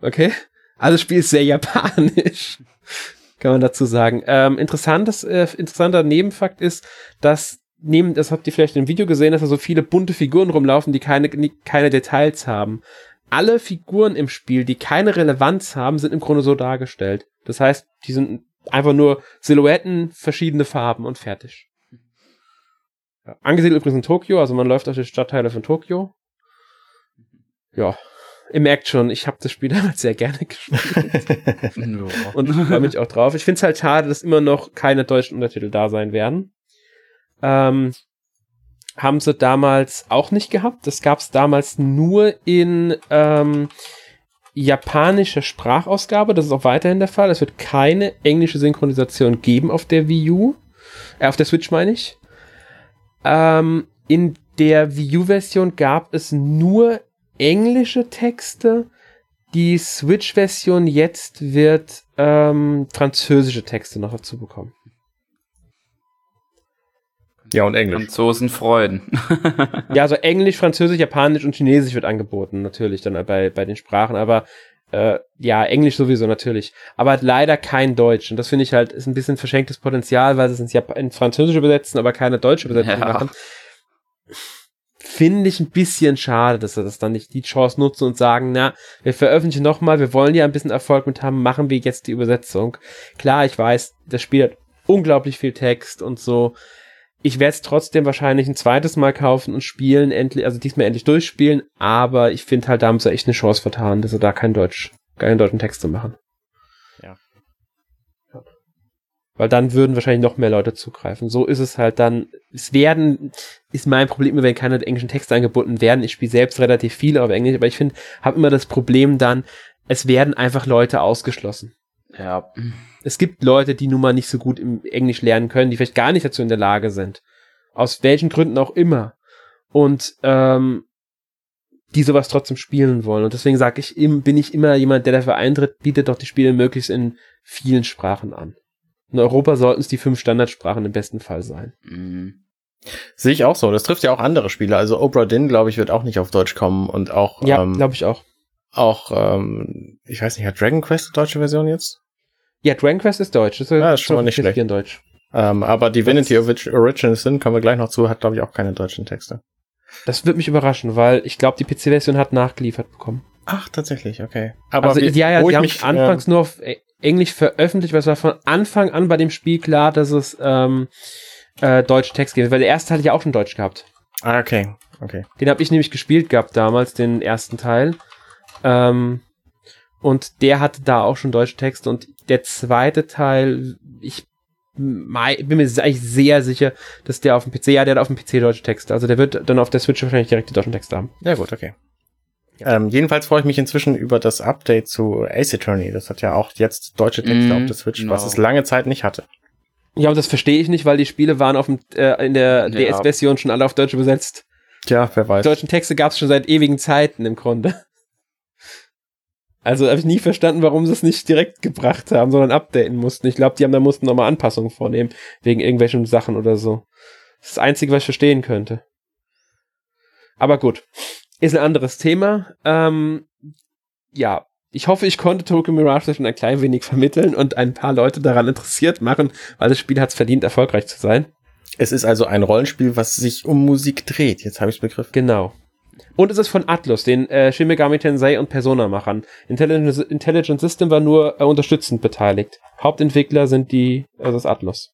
Okay? Also das Spiel ist sehr japanisch, <laughs> kann man dazu sagen. Ähm, interessantes, äh, interessanter Nebenfakt ist, dass neben, das habt ihr vielleicht im Video gesehen, dass da so viele bunte Figuren rumlaufen, die keine, keine Details haben. Alle Figuren im Spiel, die keine Relevanz haben, sind im Grunde so dargestellt. Das heißt, die sind einfach nur Silhouetten, verschiedene Farben und fertig. Ja. Angesiedelt übrigens in Tokio, also man läuft durch die Stadtteile von Tokio. Ja, ihr merkt schon, ich habe das Spiel <laughs> damals sehr gerne gespielt. Und ich freue mich auch drauf. Ich finde es halt schade, dass immer noch keine deutschen Untertitel da sein werden. Ähm, haben sie damals auch nicht gehabt. Das gab es damals nur in ähm, japanischer Sprachausgabe. Das ist auch weiterhin der Fall. Es wird keine englische Synchronisation geben auf der Wii U. Äh, auf der Switch meine ich. Ähm, in der Wii U-Version gab es nur englische Texte, die Switch-Version jetzt wird ähm, französische Texte noch dazu bekommen. Ja, und Englisch. Franzosen freuen. ja, also Englisch, Französisch, Japanisch und Chinesisch wird angeboten, natürlich dann bei, bei den Sprachen, aber äh, ja, Englisch sowieso natürlich. Aber hat leider kein Deutsch. Und das finde ich halt, ist ein bisschen verschenktes Potenzial, weil sie es ins, Jap ins Französische übersetzen, aber keine deutsche Übersetzung ja. machen. Finde ich ein bisschen schade, dass sie das dann nicht die Chance nutzen und sagen, na, wir veröffentlichen nochmal, wir wollen ja ein bisschen Erfolg mit haben, machen wir jetzt die Übersetzung. Klar, ich weiß, das Spiel hat unglaublich viel Text und so ich werde es trotzdem wahrscheinlich ein zweites Mal kaufen und spielen, endlich, also diesmal endlich durchspielen, aber ich finde halt, da haben sie echt eine Chance vertan, dass sie da kein Deutsch, keinen deutschen Text zu machen. Ja. Weil dann würden wahrscheinlich noch mehr Leute zugreifen. So ist es halt dann, es werden, ist mein Problem, wenn keine englischen Texte angeboten werden. Ich spiele selbst relativ viel auf Englisch, aber ich finde, habe immer das Problem dann, es werden einfach Leute ausgeschlossen. Ja es gibt Leute, die nun mal nicht so gut im Englisch lernen können, die vielleicht gar nicht dazu in der Lage sind. Aus welchen Gründen auch immer. Und ähm, die sowas trotzdem spielen wollen. Und deswegen sage ich, bin ich immer jemand, der dafür eintritt, bietet doch die Spiele möglichst in vielen Sprachen an. In Europa sollten es die fünf Standardsprachen im besten Fall sein. Mhm. Sehe ich auch so. Das trifft ja auch andere Spiele. Also Obra Dinn, glaube ich, wird auch nicht auf Deutsch kommen und auch. Ja, ähm, glaube ich auch. Auch, ähm, ich weiß nicht, hat Dragon Quest deutsche Version jetzt? Ja, Dragon Quest ist deutsch. Das ist, ja, ist schon mal nicht schlecht. In Deutsch. Ähm, aber Divinity Original Sin kommen wir gleich noch zu, hat glaube ich auch keine deutschen Texte. Das wird mich überraschen, weil ich glaube, die PC-Version hat nachgeliefert bekommen. Ach, tatsächlich, okay. Aber also, wie, ja, ja, die haben mich, anfangs äh, nur auf Englisch veröffentlicht, weil es war von Anfang an bei dem Spiel klar, dass es ähm, äh, deutsche Text gibt, weil der erste Teil ja auch schon Deutsch gehabt. Ah, okay, okay. Den habe ich nämlich gespielt gehabt damals, den ersten Teil. Ähm, und der hatte da auch schon deutsche Texte und der zweite Teil, ich bin mir eigentlich sehr sicher, dass der auf dem PC, ja, der hat auf dem PC deutsche Texte. Also der wird dann auf der Switch wahrscheinlich direkt die deutschen Texte haben. Ja, gut, okay. Ja. Ähm, jedenfalls freue ich mich inzwischen über das Update zu Ace Attorney. Das hat ja auch jetzt deutsche Texte mm, auf der Switch, no. was es lange Zeit nicht hatte. Ja, und das verstehe ich nicht, weil die Spiele waren auf dem, äh, in der ja. DS-Version schon alle auf Deutsch übersetzt. Tja, wer weiß. Die deutschen Texte gab es schon seit ewigen Zeiten im Grunde. Also habe ich nie verstanden, warum sie es nicht direkt gebracht haben, sondern updaten mussten. Ich glaube, die haben da mussten nochmal Anpassungen vornehmen, wegen irgendwelchen Sachen oder so. Das ist das Einzige, was ich verstehen könnte. Aber gut, ist ein anderes Thema. Ähm, ja, ich hoffe, ich konnte Tokyo Mirage schon ein klein wenig vermitteln und ein paar Leute daran interessiert machen, weil das Spiel hat es verdient, erfolgreich zu sein. Es ist also ein Rollenspiel, was sich um Musik dreht. Jetzt habe ich es begriffen. Genau. Und es ist von Atlus, den äh, Shin Megami Tensei und Persona-Machern. Intelligent, Intelligent System war nur äh, unterstützend beteiligt. Hauptentwickler sind die, also das Atlus.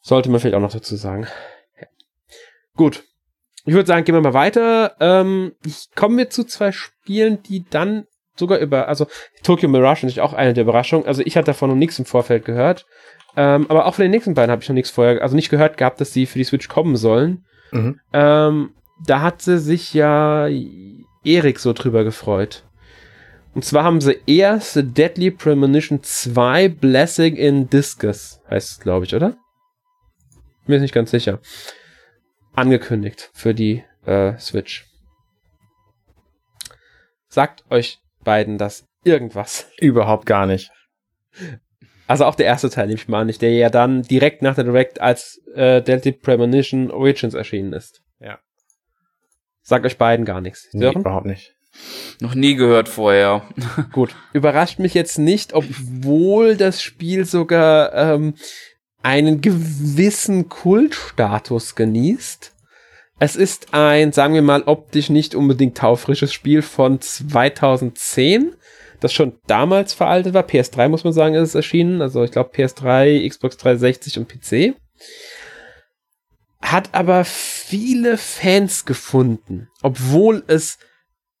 Sollte man vielleicht auch noch dazu sagen. Ja. Gut. Ich würde sagen, gehen wir mal weiter. Ähm, ich komme zu zwei Spielen, die dann sogar über, also Tokyo Mirage ist auch eine der Überraschungen. Also ich hatte davon noch nichts im Vorfeld gehört. Ähm, aber auch von den nächsten beiden habe ich noch nichts vorher, also nicht gehört gehabt, dass sie für die Switch kommen sollen. Mhm. Ähm, da hatte sich ja Erik so drüber gefreut. Und zwar haben sie erst The Deadly Premonition 2 Blessing in Discus, heißt es, glaube ich, oder? Mir ist nicht ganz sicher. Angekündigt für die äh, Switch. Sagt euch beiden das irgendwas? <laughs> Überhaupt gar nicht. Also auch der erste Teil, nehme ich mal nicht, der ja dann direkt nach der Direct als äh, Deadly Premonition Origins erschienen ist. Ja. Sagt euch beiden gar nichts. Nee, überhaupt nicht. Noch nie gehört vorher. <laughs> Gut. Überrascht mich jetzt nicht, obwohl das Spiel sogar ähm, einen gewissen Kultstatus genießt. Es ist ein, sagen wir mal, optisch nicht unbedingt taufrisches Spiel von 2010, das schon damals veraltet war. PS3 muss man sagen, ist es erschienen. Also ich glaube PS3, Xbox 360 und PC hat aber viele Fans gefunden, obwohl es,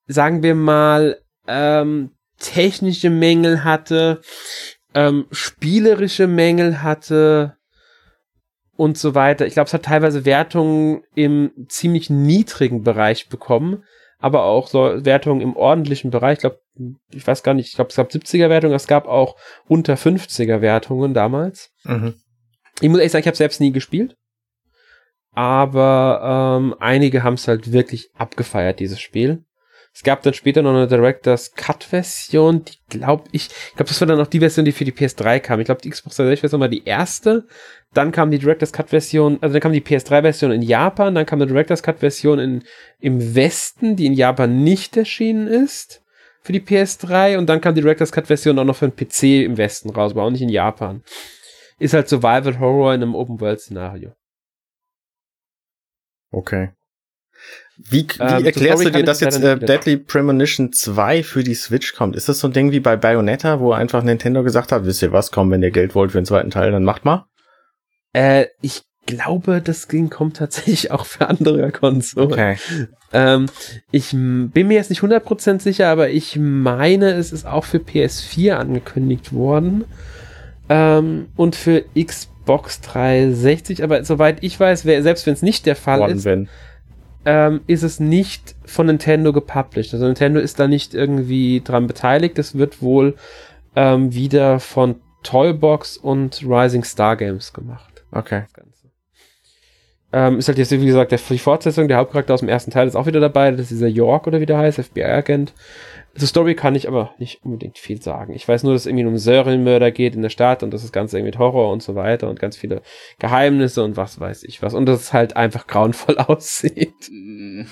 sagen wir mal, ähm, technische Mängel hatte, ähm, spielerische Mängel hatte und so weiter. Ich glaube, es hat teilweise Wertungen im ziemlich niedrigen Bereich bekommen, aber auch so Wertungen im ordentlichen Bereich. Ich glaube, ich weiß gar nicht, ich glaube, es gab 70er Wertungen, es gab auch unter 50er Wertungen damals. Mhm. Ich muss ehrlich sagen, ich habe selbst nie gespielt aber ähm, einige haben es halt wirklich abgefeiert, dieses Spiel. Es gab dann später noch eine Director's Cut Version, die glaube ich, ich glaube, das war dann auch die Version, die für die PS3 kam. Ich glaube, die Xbox 360 Version war die erste. Dann kam die Director's Cut Version, also dann kam die PS3 Version in Japan, dann kam die Director's Cut Version in, im Westen, die in Japan nicht erschienen ist für die PS3 und dann kam die Director's Cut Version auch noch für den PC im Westen raus, aber auch nicht in Japan. Ist halt Survival Horror in einem Open World Szenario. Okay. Wie, wie ähm, erklärst du dir, dass jetzt äh, Deadly Premonition 2 für die Switch kommt? Ist das so ein Ding wie bei Bayonetta, wo einfach Nintendo gesagt hat, wisst ihr was, komm, wenn ihr Geld wollt für den zweiten Teil, dann macht mal? Äh, ich glaube, das Ding kommt tatsächlich auch für andere Konsolen. Okay. Ähm, ich bin mir jetzt nicht 100% sicher, aber ich meine, es ist auch für PS4 angekündigt worden. Ähm, und für Xbox 360, aber soweit ich weiß, wer, selbst wenn es nicht der Fall One ist, ähm, ist es nicht von Nintendo gepublished. Also Nintendo ist da nicht irgendwie dran beteiligt. Es wird wohl ähm, wieder von Toybox und Rising Star Games gemacht. Okay. Ähm, ist halt jetzt, wie gesagt, der, die Fortsetzung, der Hauptcharakter aus dem ersten Teil ist auch wieder dabei. Das ist dieser York oder wie der heißt, FBI-Agent. Zur Story kann ich aber nicht unbedingt viel sagen. Ich weiß nur, dass es irgendwie um Serienmörder geht in der Stadt und das ist ganz irgendwie mit Horror und so weiter und ganz viele Geheimnisse und was weiß ich was. Und dass es halt einfach grauenvoll <laughs> aussieht. <laughs>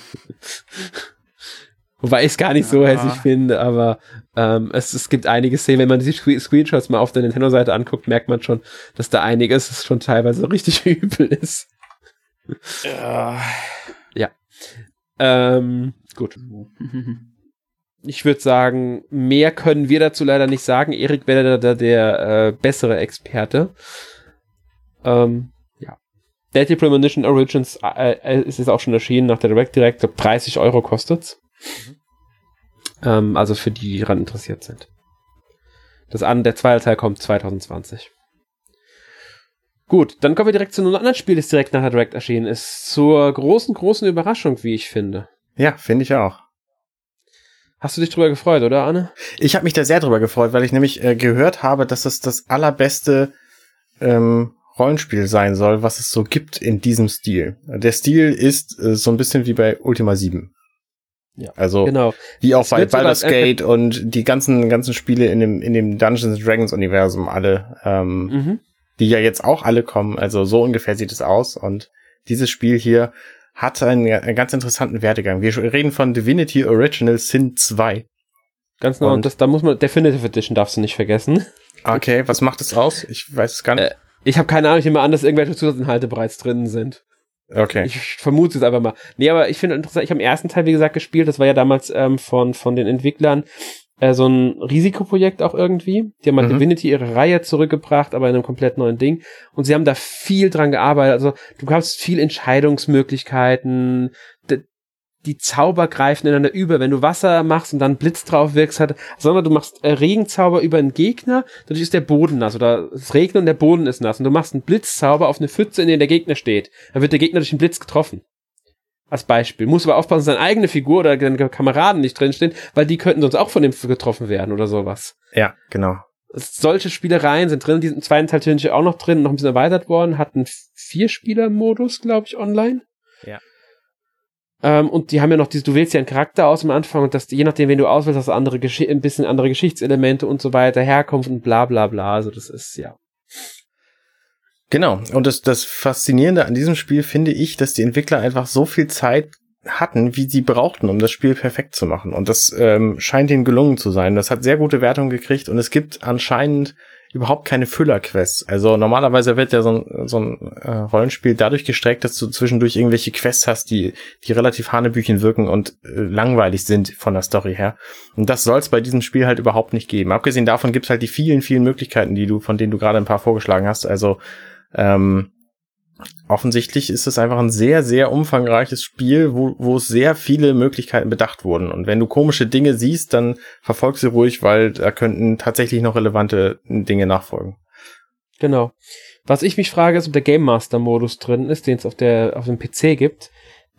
Wobei ich es gar nicht ja. so hässlich finde, aber ähm, es, es gibt einige Szenen, wenn man die Screenshots mal auf der Nintendo-Seite anguckt, merkt man schon, dass da einiges schon teilweise <laughs> richtig übel ist. Ja. Ja. Ähm, gut. Ich würde sagen, mehr können wir dazu leider nicht sagen. Erik wäre da der äh, bessere Experte. Ähm, ja. Deadly Premonition Origins äh, äh, ist jetzt auch schon erschienen nach der Direct Direct. 30 Euro kostet's. Mhm. Ähm, also für die, die daran interessiert sind. Das an, der zweite Teil kommt 2020. Gut, dann kommen wir direkt zu einem anderen Spiel, das direkt nach der Direct erschienen ist. Zur großen, großen Überraschung, wie ich finde. Ja, finde ich auch. Hast du dich drüber gefreut, oder Anne? Ich habe mich da sehr drüber gefreut, weil ich nämlich äh, gehört habe, dass es das allerbeste ähm, Rollenspiel sein soll, was es so gibt in diesem Stil. Der Stil ist äh, so ein bisschen wie bei Ultima 7. Ja, also genau. wie auch es bei Baldur's Gate und die ganzen ganzen Spiele in dem in dem Dungeons Dragons Universum alle, ähm, mhm. die ja jetzt auch alle kommen. Also so ungefähr sieht es aus und dieses Spiel hier hat einen, einen ganz interessanten Werdegang. Wir reden von Divinity Original Sin 2. Ganz genau, und das, da muss man, Definitive Edition darfst du nicht vergessen. Okay, was macht es aus? Ich weiß es gar nicht. Äh, ich habe keine Ahnung, ich nehme an, dass irgendwelche Zusatzinhalte bereits drin sind. Okay. Ich vermute es einfach mal. Nee, aber ich finde interessant, ich habe im ersten Teil, wie gesagt, gespielt, das war ja damals ähm, von, von den Entwicklern äh, so ein Risikoprojekt auch irgendwie. Die haben halt mhm. Divinity ihre Reihe zurückgebracht, aber in einem komplett neuen Ding. Und sie haben da viel dran gearbeitet. Also du hast viel Entscheidungsmöglichkeiten. Die Zauber greifen ineinander über. Wenn du Wasser machst und dann Blitz drauf wirkst, halt, sondern du machst äh, Regenzauber über einen Gegner, dadurch ist der Boden nass oder es regnet und der Boden ist nass und du machst einen Blitzzauber auf eine Pfütze, in der der Gegner steht. Dann wird der Gegner durch den Blitz getroffen. Als Beispiel. Muss aber aufpassen, dass seine eigene Figur oder seine Kameraden nicht drinstehen, weil die könnten sonst auch von dem getroffen werden oder sowas. Ja, genau. Solche Spielereien sind drin. Die sind im zweiten Teil natürlich auch noch drin, noch ein bisschen erweitert worden. Hatten Vier-Spieler-Modus, glaube ich, online. Ja. Ähm, und die haben ja noch diese, du wählst ja einen Charakter aus am Anfang und das, je nachdem, wen du auswählst, hast du andere Gesch ein bisschen andere Geschichtselemente und so weiter, Herkunft und bla bla bla. Also das ist, ja. Genau. Und das, das Faszinierende an diesem Spiel finde ich, dass die Entwickler einfach so viel Zeit hatten, wie sie brauchten, um das Spiel perfekt zu machen. Und das ähm, scheint ihnen gelungen zu sein. Das hat sehr gute Wertungen gekriegt und es gibt anscheinend überhaupt keine Füllerquests. Also normalerweise wird ja so ein, so ein äh, Rollenspiel dadurch gestreckt, dass du zwischendurch irgendwelche Quests hast, die, die relativ hanebüchen wirken und äh, langweilig sind von der Story her. Und das soll es bei diesem Spiel halt überhaupt nicht geben. Abgesehen davon gibt es halt die vielen, vielen Möglichkeiten, die du, von denen du gerade ein paar vorgeschlagen hast. Also ähm, offensichtlich ist es einfach ein sehr, sehr umfangreiches Spiel, wo, wo sehr viele Möglichkeiten bedacht wurden. Und wenn du komische Dinge siehst, dann verfolg sie ruhig, weil da könnten tatsächlich noch relevante Dinge nachfolgen. Genau. Was ich mich frage, ist, ob der Game Master Modus drin ist, den es auf der auf dem PC gibt.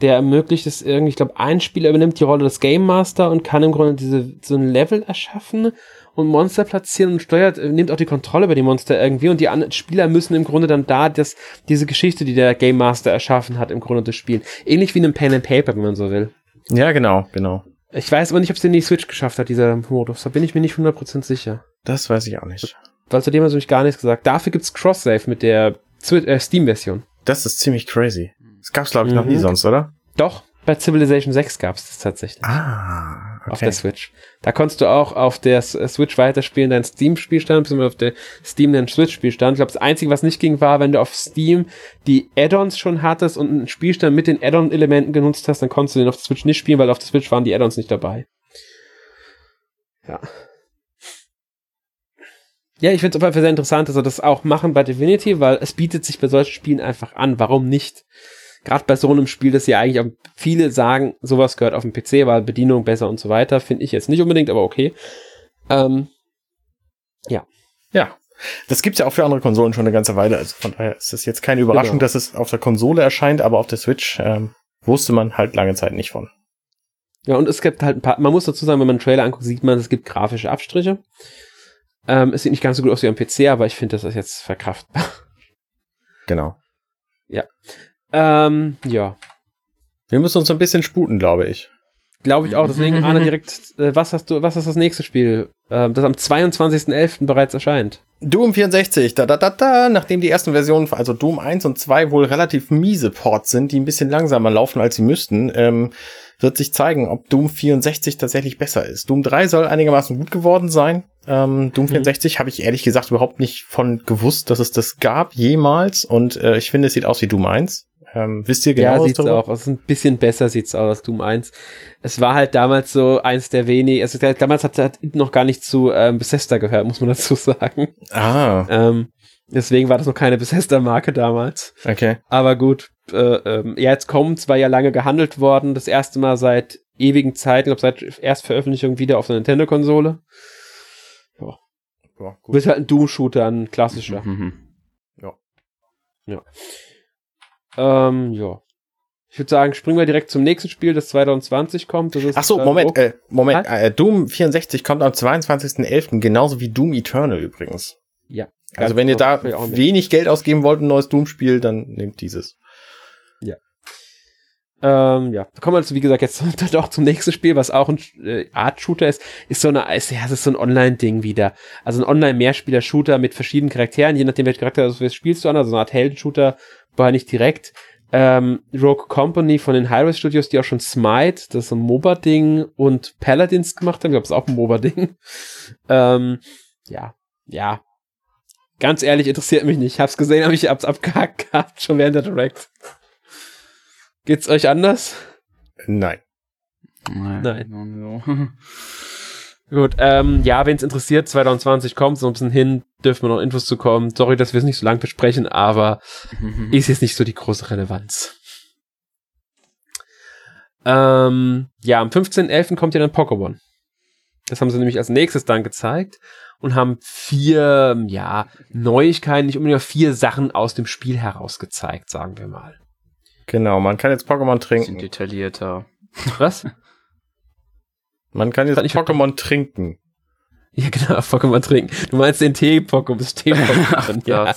Der ermöglicht es irgendwie, ich glaube, ein Spieler übernimmt die Rolle des Game Master und kann im Grunde diese so ein Level erschaffen und Monster platzieren und steuert, äh, nimmt auch die Kontrolle über die Monster irgendwie und die anderen Spieler müssen im Grunde dann da das, diese Geschichte, die der Game Master erschaffen hat, im Grunde das spielen. Ähnlich wie in einem Pen and Paper, wenn man so will. Ja, genau, genau. Ich weiß aber nicht, ob es den in die Switch geschafft hat, dieser Modus. Da bin ich mir nicht 100% sicher. Das weiß ich auch nicht. Weil zu dem hast du mich gar nichts gesagt. Dafür gibt's Cross-Save mit der äh, Steam-Version. Das ist ziemlich crazy. Das gab's, glaube ich, mhm. noch nie mhm. sonst, oder? Doch, bei Civilization 6 gab's das tatsächlich. Ah, okay. Auf der Switch. Da konntest du auch auf der äh, Switch weiterspielen, deinen Steam-Spielstand, beziehungsweise auf der Steam deinen Switch-Spielstand. Ich glaube, das Einzige, was nicht ging, war, wenn du auf Steam die Add-ons schon hattest und einen Spielstand mit den Add-on-Elementen genutzt hast, dann konntest du den auf der Switch nicht spielen, weil auf der Switch waren die Add-ons nicht dabei. Ja. Ja, ich finde es auf jeden Fall sehr interessant, dass sie das auch machen bei Divinity, weil es bietet sich bei solchen Spielen einfach an. Warum nicht? Gerade bei so einem Spiel, das ja eigentlich auch viele sagen, sowas gehört auf dem PC, weil Bedienung besser und so weiter, finde ich jetzt nicht unbedingt, aber okay. Ähm, ja. Ja. Das gibt's ja auch für andere Konsolen schon eine ganze Weile. Also von daher ist es jetzt keine Überraschung, genau. dass es auf der Konsole erscheint, aber auf der Switch ähm, wusste man halt lange Zeit nicht von. Ja, und es gibt halt ein paar, man muss dazu sagen, wenn man einen Trailer anguckt, sieht man, es gibt grafische Abstriche. Ähm, es sieht nicht ganz so gut aus wie am PC, aber ich finde, das ist jetzt verkraftbar. Genau. Ja. Ähm, ja. Wir müssen uns ein bisschen sputen, glaube ich. Glaube ich auch. Deswegen, Arne, direkt, äh, was hast du, was ist das nächste Spiel, äh, das am 22.11. bereits erscheint? Doom 64, da, da, da, da, nachdem die ersten Versionen, also Doom 1 und 2 wohl relativ miese Ports sind, die ein bisschen langsamer laufen, als sie müssten, ähm, wird sich zeigen, ob Doom 64 tatsächlich besser ist. Doom 3 soll einigermaßen gut geworden sein. Ähm, Doom 64 mhm. habe ich ehrlich gesagt überhaupt nicht von gewusst, dass es das gab jemals. Und äh, ich finde, es sieht aus wie Doom 1. Ähm, wisst ihr genau? Ja, sieht's darüber? auch. Also ein bisschen besser sieht's aus als Doom 1. Es war halt damals so eins der wenigen, also damals hat, hat noch gar nicht zu ähm, Bethesda gehört, muss man <laughs> dazu sagen. Ah. Ähm, deswegen war das noch keine Bethesda-Marke damals. Okay. Aber gut, äh, ähm, ja, jetzt kommt, war ja lange gehandelt worden, das erste Mal seit ewigen Zeiten, ich glaube seit Erstveröffentlichung wieder auf der Nintendo-Konsole. Ja. ja gut. Wird halt ein Doom-Shooter, ein klassischer. Mhm. Ja. Ja. Ähm, ja. Ich würde sagen, springen wir direkt zum nächsten Spiel, das 2020 kommt. Das ist, Ach so, äh, Moment, äh, Moment. Äh, Doom 64 kommt am 22.11., genauso wie Doom Eternal übrigens. Ja. Also wenn ihr da wenig Geld ausgeben wollt, ein neues Doom-Spiel, dann nehmt dieses. Ja. Ähm, ja, kommen wir also, wie gesagt, jetzt <laughs> doch zum nächsten Spiel, was auch ein äh, Art-Shooter ist, ist so eine, ist, ja, es ist so ein Online-Ding wieder. Also ein Online-Mehrspieler-Shooter mit verschiedenen Charakteren, je nachdem, welcher Charakter du spielst du an, also so eine Art Helden-Shooter, war nicht direkt. Ähm, Rogue Company von den Hyrule Studios, die auch schon Smite, das ist ein MOBA-Ding, und Paladins gemacht haben, ich glaube, es ist auch ein MOBA-Ding. <laughs> ähm, ja, ja. Ganz ehrlich, interessiert mich nicht. Ich hab's gesehen, aber ich hab's abgehakt gehabt, schon während der Direct. Geht's euch anders? Nein. Nein. Nein. Gut, ähm, ja, wenn es interessiert, 2020 kommt, so ein bisschen hin, dürfen wir noch Infos zu kommen. Sorry, dass wir es nicht so lang besprechen, aber mhm. <laughs> ist jetzt nicht so die große Relevanz. Ähm, ja, am 15.11. kommt ja dann Pokémon. Das haben sie nämlich als nächstes dann gezeigt und haben vier, ja, Neuigkeiten, nicht unbedingt vier Sachen aus dem Spiel heraus gezeigt, sagen wir mal. Genau, man kann jetzt Pokémon trinken. Bisschen detaillierter. Was? Man kann jetzt Pokémon trinken. <laughs> Ja, genau, Pokémon trinken. Du meinst den Tee-Pokémon, das Tee-Pokémon. <laughs> ja,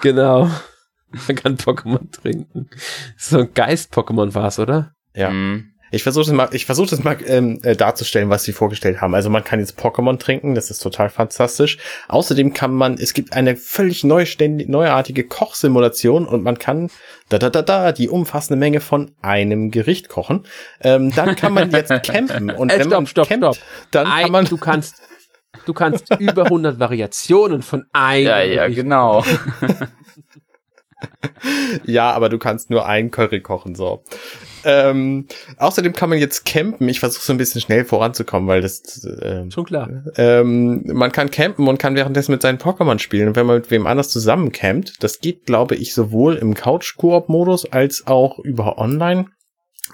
genau. Man kann Pokémon trinken. So ein Geist-Pokémon war es, oder? Ja. Mhm. Ich versuche das mal, ich versuche das mal ähm, äh, darzustellen, was sie vorgestellt haben. Also man kann jetzt Pokémon trinken, das ist total fantastisch. Außerdem kann man, es gibt eine völlig neuständig, neuartige Kochsimulation und man kann da da da da die umfassende Menge von einem Gericht kochen. Ähm, dann kann man jetzt <laughs> campen und äh, wenn man stopp, campt, stopp. dann Ein, kann man du kannst du kannst <laughs> über 100 Variationen von einem Ja, ja, Gericht genau. <laughs> ja, aber du kannst nur ein Curry kochen, so. Ähm, außerdem kann man jetzt campen. Ich versuche so ein bisschen schnell voranzukommen, weil das ähm, schon klar. Ähm, man kann campen und kann währenddessen mit seinen Pokémon spielen. Und wenn man mit wem anders zusammen campt, das geht, glaube ich, sowohl im Couch-Koop-Modus als auch über Online.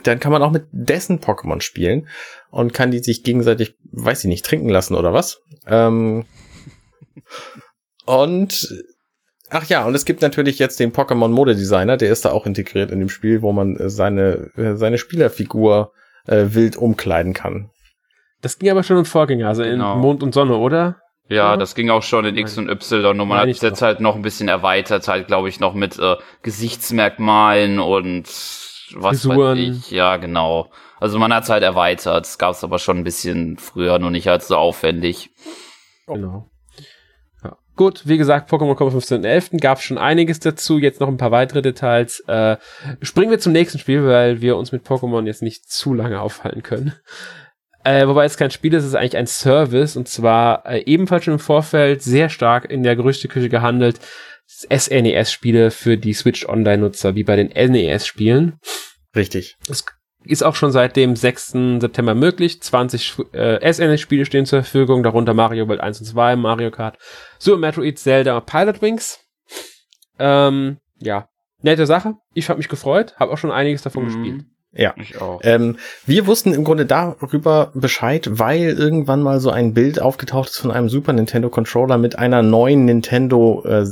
Dann kann man auch mit dessen Pokémon spielen und kann die sich gegenseitig, weiß ich nicht, trinken lassen oder was. Ähm, und Ach ja, und es gibt natürlich jetzt den Pokémon Modedesigner, der ist da auch integriert in dem Spiel, wo man äh, seine, äh, seine Spielerfigur äh, wild umkleiden kann. Das ging aber schon im Vorgänger, also genau. in Mond und Sonne, oder? Ja, ja, das ging auch schon in X und Y und man hat es jetzt halt noch ein bisschen erweitert, halt glaube ich noch mit äh, Gesichtsmerkmalen und was Frisuren. weiß ich. Ja, genau. Also man hat es halt erweitert. Es gab es aber schon ein bisschen früher, nur nicht als so aufwendig. Genau. Ja. Gut, wie gesagt, Pokémon kommt am 15.11. gab schon einiges dazu, jetzt noch ein paar weitere Details. Äh, springen wir zum nächsten Spiel, weil wir uns mit Pokémon jetzt nicht zu lange aufhalten können. Äh, wobei es kein Spiel ist, es ist eigentlich ein Service und zwar äh, ebenfalls schon im Vorfeld sehr stark in der Gerüchteküche gehandelt. SNES-Spiele für die Switch Online-Nutzer, wie bei den NES-Spielen. Richtig. Es ist auch schon seit dem 6. September möglich. 20 äh, SNES-Spiele stehen zur Verfügung, darunter Mario World 1 und 2, Mario Kart, Super Metroid, Zelda, Pilot Wings. Ähm, ja, nette Sache. Ich habe mich gefreut, habe auch schon einiges davon mhm. gespielt. Ja, ich auch. Ähm, wir wussten im Grunde darüber Bescheid, weil irgendwann mal so ein Bild aufgetaucht ist von einem Super Nintendo Controller mit einer neuen Nintendo äh,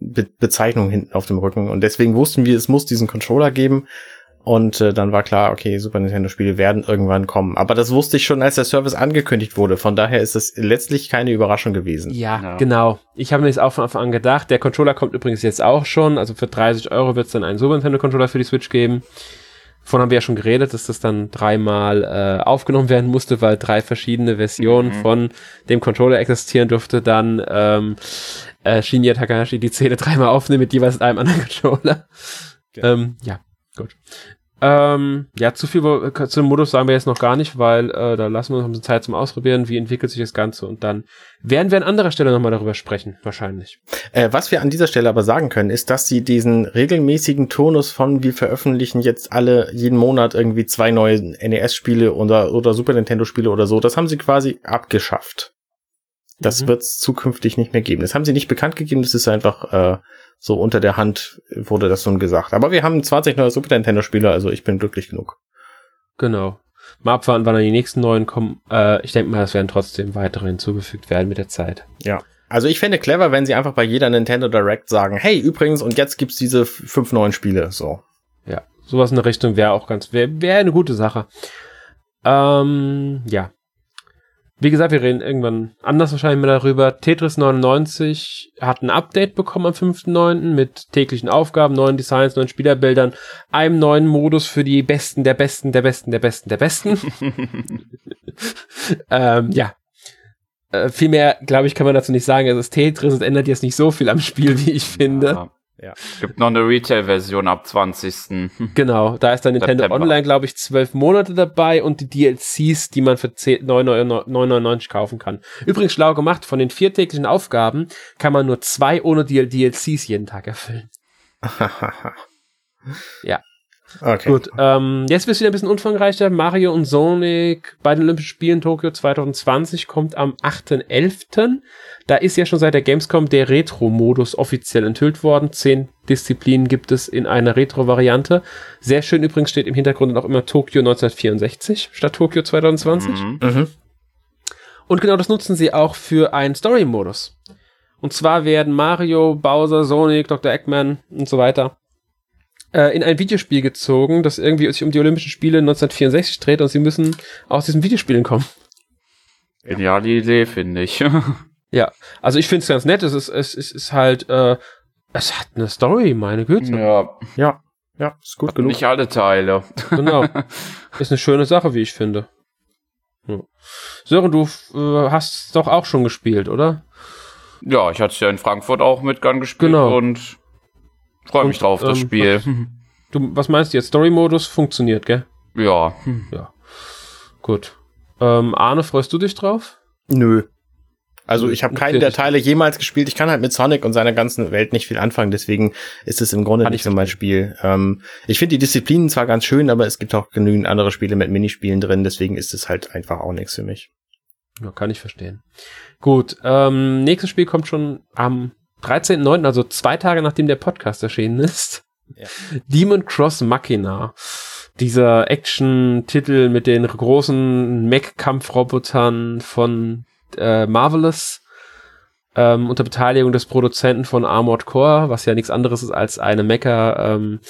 Be Bezeichnung hinten auf dem Rücken. Und deswegen wussten wir, es muss diesen Controller geben. Und äh, dann war klar, okay, Super Nintendo Spiele werden irgendwann kommen. Aber das wusste ich schon, als der Service angekündigt wurde. Von daher ist es letztlich keine Überraschung gewesen. Ja, ja. genau. Ich habe mir das auch von Anfang an gedacht. Der Controller kommt übrigens jetzt auch schon. Also für 30 Euro wird es dann einen Super Nintendo Controller für die Switch geben. Von haben wir ja schon geredet, dass das dann dreimal äh, aufgenommen werden musste, weil drei verschiedene Versionen mhm. von dem Controller existieren durfte. Dann ähm, äh, Shinya Takahashi die Szene <laughs> dreimal aufnehmen mit jeweils einem anderen Controller. Ja, ähm, ja gut. Ähm, ja, zu viel äh, zu dem Modus sagen wir jetzt noch gar nicht, weil äh, da lassen wir uns ein bisschen Zeit zum Ausprobieren, wie entwickelt sich das Ganze und dann werden wir an anderer Stelle nochmal darüber sprechen, wahrscheinlich. Äh, was wir an dieser Stelle aber sagen können, ist, dass sie diesen regelmäßigen Turnus von wir veröffentlichen jetzt alle jeden Monat irgendwie zwei neue NES-Spiele oder, oder Super Nintendo-Spiele oder so, das haben sie quasi abgeschafft. Das mhm. wird es zukünftig nicht mehr geben. Das haben sie nicht bekannt gegeben, das ist einfach äh, so unter der Hand wurde das nun gesagt. Aber wir haben 20 neue Super Nintendo-Spiele, also ich bin glücklich genug. Genau. Mal abwarten, wann dann die nächsten neuen kommen. Äh, ich denke mal, es werden trotzdem weitere hinzugefügt werden mit der Zeit. Ja. Also ich fände clever, wenn sie einfach bei jeder Nintendo Direct sagen, hey, übrigens, und jetzt gibt's diese fünf neuen Spiele, so. Ja, sowas in der Richtung wäre auch ganz, wäre wär eine gute Sache. Ähm, ja. Wie gesagt, wir reden irgendwann anders wahrscheinlich mehr darüber. Tetris 99 hat ein Update bekommen am 5.9. mit täglichen Aufgaben, neuen Designs, neuen Spielerbildern, einem neuen Modus für die Besten, der Besten, der Besten, der Besten, der Besten. <laughs> ähm, ja. Äh, viel mehr, glaube ich, kann man dazu nicht sagen. Es ist Tetris, es ändert jetzt nicht so viel am Spiel, wie ich finde. Ja. Ja. Gibt noch eine Retail-Version ab 20. <laughs> Genau, da ist dann Nintendo September. Online, glaube ich, zwölf Monate dabei und die DLCs, die man für 9,99 kaufen kann. Übrigens schlau gemacht, von den vier täglichen Aufgaben kann man nur zwei ohne DLCs jeden Tag erfüllen. <laughs> ja. Okay. Gut, ähm, jetzt wird es wieder ein bisschen umfangreicher. Mario und Sonic bei den Olympischen Spielen Tokio 2020 kommt am 8.11. Da ist ja schon seit der Gamescom der Retro-Modus offiziell enthüllt worden. Zehn Disziplinen gibt es in einer Retro-Variante. Sehr schön übrigens steht im Hintergrund auch immer Tokio 1964 statt Tokio 2020. Mhm. Mhm. Und genau das nutzen sie auch für einen Story-Modus. Und zwar werden Mario, Bowser, Sonic, Dr. Eggman und so weiter äh, in ein Videospiel gezogen, das irgendwie sich um die Olympischen Spiele 1964 dreht und sie müssen aus diesen Videospielen kommen. Geniale Idee, finde ich. <laughs> ja, also ich finde es ganz nett. Es ist, es, es ist halt, äh, es hat eine Story, meine Güte. Ja. Ja, ja, ist gut genug. Nicht alle Teile. Genau. <laughs> Ist eine schöne Sache, wie ich finde. Ja. Sören, du äh, hast doch auch schon gespielt, oder? Ja, ich hatte es ja in Frankfurt auch mit Gun gespielt genau. und Freue mich drauf, das ähm, Spiel. <laughs> Du, was meinst du jetzt? Story-Modus funktioniert, gell? Ja. Ja. Gut. Ähm, Arne, freust du dich drauf? Nö. Also ich habe keinen der Teile jemals gespielt. Ich kann halt mit Sonic und seiner ganzen Welt nicht viel anfangen. Deswegen ist es im Grunde nicht so mein Spiel. Ähm, ich finde die Disziplinen zwar ganz schön, aber es gibt auch genügend andere Spiele mit Minispielen drin. Deswegen ist es halt einfach auch nichts für mich. Ja, kann ich verstehen. Gut, ähm, nächstes Spiel kommt schon am 13.09., also zwei Tage nachdem der Podcast erschienen ist. Ja. Demon Cross Machina. Dieser Action-Titel mit den großen Mech-Kampfrobotern von äh, Marvelous. Ähm, unter Beteiligung des Produzenten von Armored Core, was ja nichts anderes ist als eine Mecha ähm,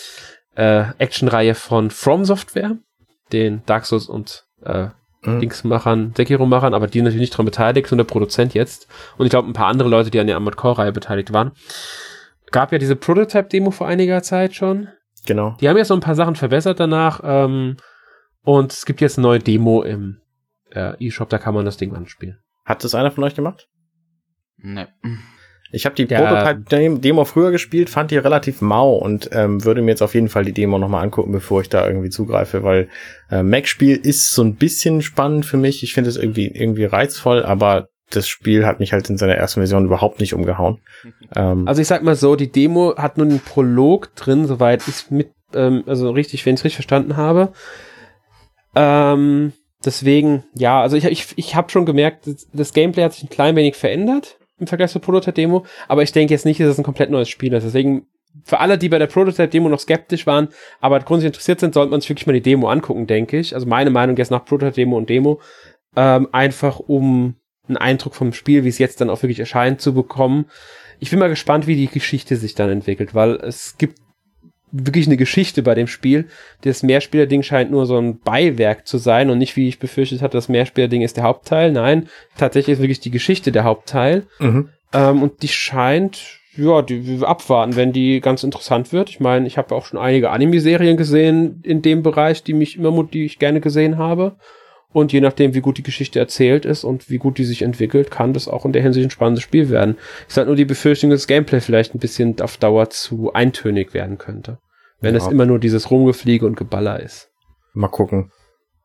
äh, Action-Reihe von From Software, den Dark Souls und äh, mhm. Dingsmachern, Sekiro-Machern, aber die natürlich nicht daran beteiligt, nur der Produzent jetzt. Und ich glaube, ein paar andere Leute, die an der Armored Core-Reihe beteiligt waren. Gab ja diese Prototype-Demo vor einiger Zeit schon. Genau. Die haben ja so ein paar Sachen verbessert danach. Ähm, Und es gibt jetzt eine neue Demo im äh, eShop, da kann man das Ding anspielen. Hat das einer von euch gemacht? Nee. Ich habe die Prototype-Demo früher gespielt, fand die relativ mau und ähm, würde mir jetzt auf jeden Fall die Demo nochmal angucken, bevor ich da irgendwie zugreife, weil äh, Mac-Spiel ist so ein bisschen spannend für mich. Ich finde es irgendwie, irgendwie reizvoll, aber das Spiel hat mich halt in seiner ersten Version überhaupt nicht umgehauen. <laughs> Ähm, also ich sag mal so, die Demo hat nur einen Prolog drin, soweit ich mit, ähm, also richtig, wenn ich es richtig verstanden habe. Ähm, deswegen, ja, also ich, ich, ich habe schon gemerkt, das, das Gameplay hat sich ein klein wenig verändert im Vergleich zur Prototype-Demo, aber ich denke jetzt nicht, dass es ein komplett neues Spiel ist. Deswegen, für alle, die bei der Prototype-Demo noch skeptisch waren, aber grundsätzlich interessiert sind, sollte man sich wirklich mal die Demo angucken, denke ich. Also meine Meinung jetzt nach Prototype-Demo und Demo, ähm, einfach um einen Eindruck vom Spiel, wie es jetzt dann auch wirklich erscheint, zu bekommen. Ich bin mal gespannt, wie die Geschichte sich dann entwickelt, weil es gibt wirklich eine Geschichte bei dem Spiel. Das Mehrspieler-Ding scheint nur so ein Beiwerk zu sein und nicht, wie ich befürchtet hatte, das Mehrspieler-Ding ist der Hauptteil. Nein, tatsächlich ist wirklich die Geschichte der Hauptteil. Mhm. Ähm, und die scheint, ja, die wir abwarten, wenn die ganz interessant wird. Ich meine, ich habe auch schon einige Anime-Serien gesehen in dem Bereich, die mich immer, die ich gerne gesehen habe. Und je nachdem, wie gut die Geschichte erzählt ist und wie gut die sich entwickelt, kann das auch in der Hinsicht ein spannendes Spiel werden. Ich sage nur die Befürchtung, dass das Gameplay vielleicht ein bisschen auf Dauer zu eintönig werden könnte. Wenn ja. es immer nur dieses Rumgefliege und Geballer ist. Mal gucken.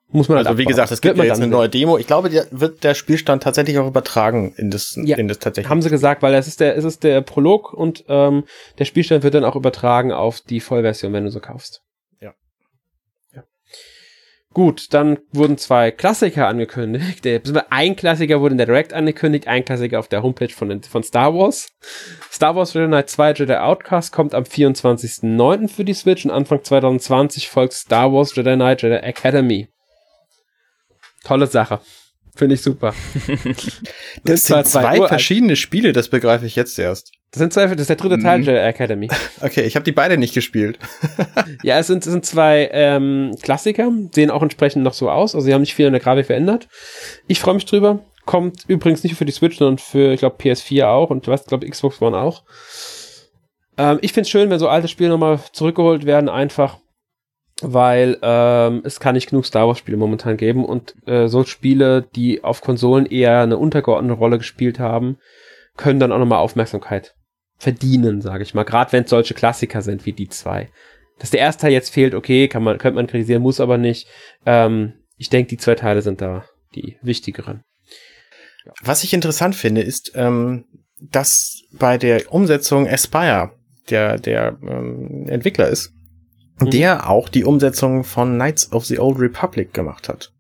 Muss man halt also wie gesagt, es gibt ja jetzt eine neue Demo. Ich glaube, der wird der Spielstand tatsächlich auch übertragen in das, ja, in das tatsächlich. Haben sie gesagt, weil es ist der, es ist der Prolog und ähm, der Spielstand wird dann auch übertragen auf die Vollversion, wenn du so kaufst. Gut, dann wurden zwei Klassiker angekündigt. Ein Klassiker wurde in der Direct angekündigt, ein Klassiker auf der Homepage von, von Star Wars. Star Wars Jedi Knight 2 Jedi Outcast kommt am 24.09. für die Switch und Anfang 2020 folgt Star Wars Jedi Knight Jedi Academy. Tolle Sache. Finde ich super. das, <laughs> das sind zwei verschiedene Spiele, das begreife ich jetzt erst. Das sind zwei, das ist der dritte Teil mhm. der Academy. <laughs> Okay, ich habe die beide nicht gespielt. ja, es sind, es sind zwei ähm, Klassiker, sehen auch entsprechend noch so aus. Also sie haben nicht viel an der Grafik verändert. Ich freue mich drüber. Kommt übrigens nicht für die Switch, sondern für, ich glaube, PS4 auch und was, glaube Xbox One auch. Ähm, ich finde es schön, wenn so alte Spiele nochmal zurückgeholt werden, einfach weil ähm, es kann nicht genug Star Wars Spiele momentan geben und äh, so Spiele, die auf Konsolen eher eine untergeordnete Rolle gespielt haben, können dann auch nochmal Aufmerksamkeit verdienen, sage ich mal. Gerade wenn es solche Klassiker sind wie die zwei. Dass der erste Teil jetzt fehlt, okay, kann man, könnte man kritisieren, muss aber nicht. Ähm, ich denke, die zwei Teile sind da die wichtigeren. Was ich interessant finde, ist, ähm, dass bei der Umsetzung Aspire, der, der ähm, Entwickler ist, mhm. der auch die Umsetzung von Knights of the Old Republic gemacht hat.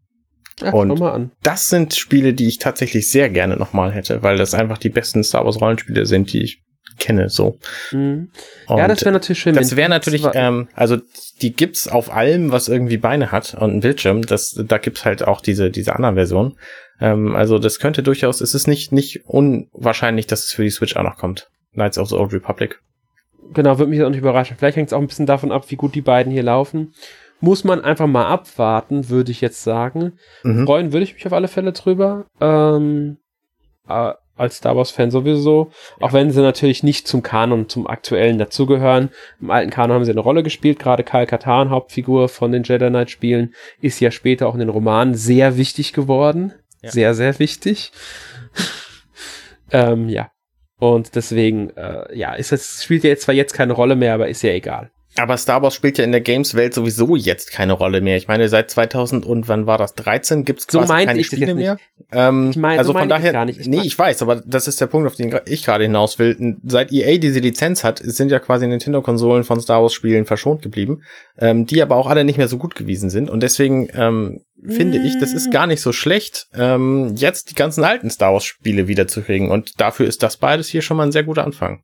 Ach, und das sind Spiele, die ich tatsächlich sehr gerne nochmal hätte, weil das einfach die besten Star Wars Rollenspiele sind, die ich kenne, so. Mhm. Ja, das wäre natürlich schön. Das wäre natürlich, ähm, also die gibt's auf allem, was irgendwie Beine hat und einen Bildschirm. Das, da gibt's halt auch diese diese anderen Versionen. Ähm, also das könnte durchaus, es ist nicht nicht unwahrscheinlich, dass es für die Switch auch noch kommt. Knights of the Old Republic. Genau, würde mich auch nicht überraschen. Vielleicht hängt es auch ein bisschen davon ab, wie gut die beiden hier laufen muss man einfach mal abwarten, würde ich jetzt sagen. Mhm. Freuen würde ich mich auf alle Fälle drüber. Ähm, äh, als Star Wars-Fan sowieso. Ja. Auch wenn sie natürlich nicht zum Kanon, zum aktuellen dazugehören. Im alten Kanon haben sie eine Rolle gespielt. Gerade Kyle Katan, Hauptfigur von den Jedi Knight-Spielen, ist ja später auch in den Romanen sehr wichtig geworden. Ja. Sehr, sehr wichtig. <laughs> ähm, ja. Und deswegen, äh, ja, ist es, spielt ja jetzt zwar jetzt keine Rolle mehr, aber ist ja egal. Aber Star Wars spielt ja in der Games-Welt sowieso jetzt keine Rolle mehr. Ich meine, seit 2000 und wann war das? 13 gibt es quasi so keine Spiele mehr. Ähm, ich mein, also so von daher, gar nicht. Ich nee, ich weiß, aber das ist der Punkt, auf den ich gerade hinaus will. Seit EA diese Lizenz hat, sind ja quasi Nintendo-Konsolen von Star Wars-Spielen verschont geblieben, ähm, die aber auch alle nicht mehr so gut gewesen sind. Und deswegen ähm, finde ich, das ist gar nicht so schlecht, ähm, jetzt die ganzen alten Star Wars-Spiele wiederzukriegen. Und dafür ist das beides hier schon mal ein sehr guter Anfang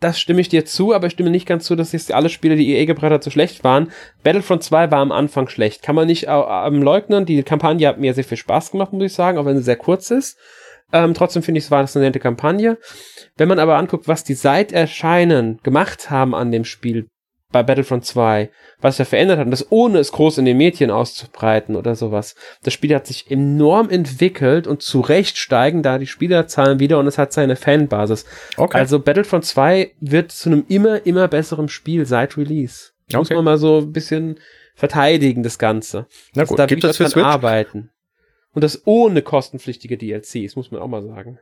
das stimme ich dir zu, aber ich stimme nicht ganz zu, dass jetzt alle Spiele, die EA gebracht hat, so schlecht waren. Battlefront 2 war am Anfang schlecht. Kann man nicht ähm, leugnen. Die Kampagne hat mir sehr viel Spaß gemacht, muss ich sagen, auch wenn sie sehr kurz ist. Ähm, trotzdem finde ich, es war eine nette Kampagne. Wenn man aber anguckt, was die seit Erscheinen gemacht haben an dem Spiel, bei Battlefront 2, was sich da verändert hat, und das ohne es groß in den Medien auszubreiten oder sowas. Das Spiel hat sich enorm entwickelt und zu Recht steigen da die Spielerzahlen wieder und es hat seine Fanbasis. Okay. Also Battlefront 2 wird zu einem immer, immer besseren Spiel seit Release. Okay. Muss man mal so ein bisschen verteidigen, das Ganze. Na gut, da gibt es für Switch? arbeiten. Und das ohne kostenpflichtige DLCs, muss man auch mal sagen.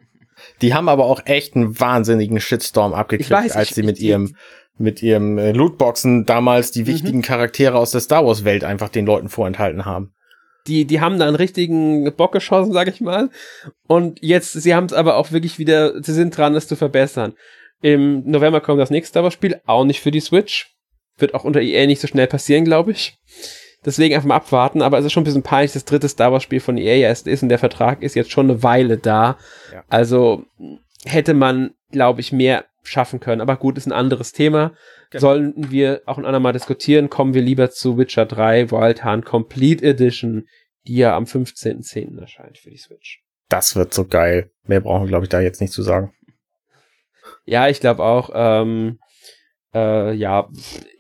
Die haben aber auch echt einen wahnsinnigen Shitstorm abgekriegt, weiß, als sie mit ihrem mit ihrem äh, Lootboxen damals die mhm. wichtigen Charaktere aus der Star Wars Welt einfach den Leuten vorenthalten haben. Die, die haben da einen richtigen Bock geschossen, sag ich mal. Und jetzt, sie haben es aber auch wirklich wieder, sie sind dran, es zu verbessern. Im November kommt das nächste Star Wars Spiel, auch nicht für die Switch. Wird auch unter EA nicht so schnell passieren, glaube ich. Deswegen einfach mal abwarten, aber es ist schon ein bisschen peinlich, das dritte Star Wars Spiel von EA erst ist und der Vertrag ist jetzt schon eine Weile da. Ja. Also hätte man, glaube ich, mehr schaffen können. Aber gut, ist ein anderes Thema. Genau. Sollten wir auch ein andermal diskutieren, kommen wir lieber zu Witcher 3 Wild Hunt Complete Edition, die ja am 15.10. erscheint für die Switch. Das wird so geil. Mehr brauchen wir, glaube ich, da jetzt nicht zu sagen. Ja, ich glaube auch. Ähm, äh, ja,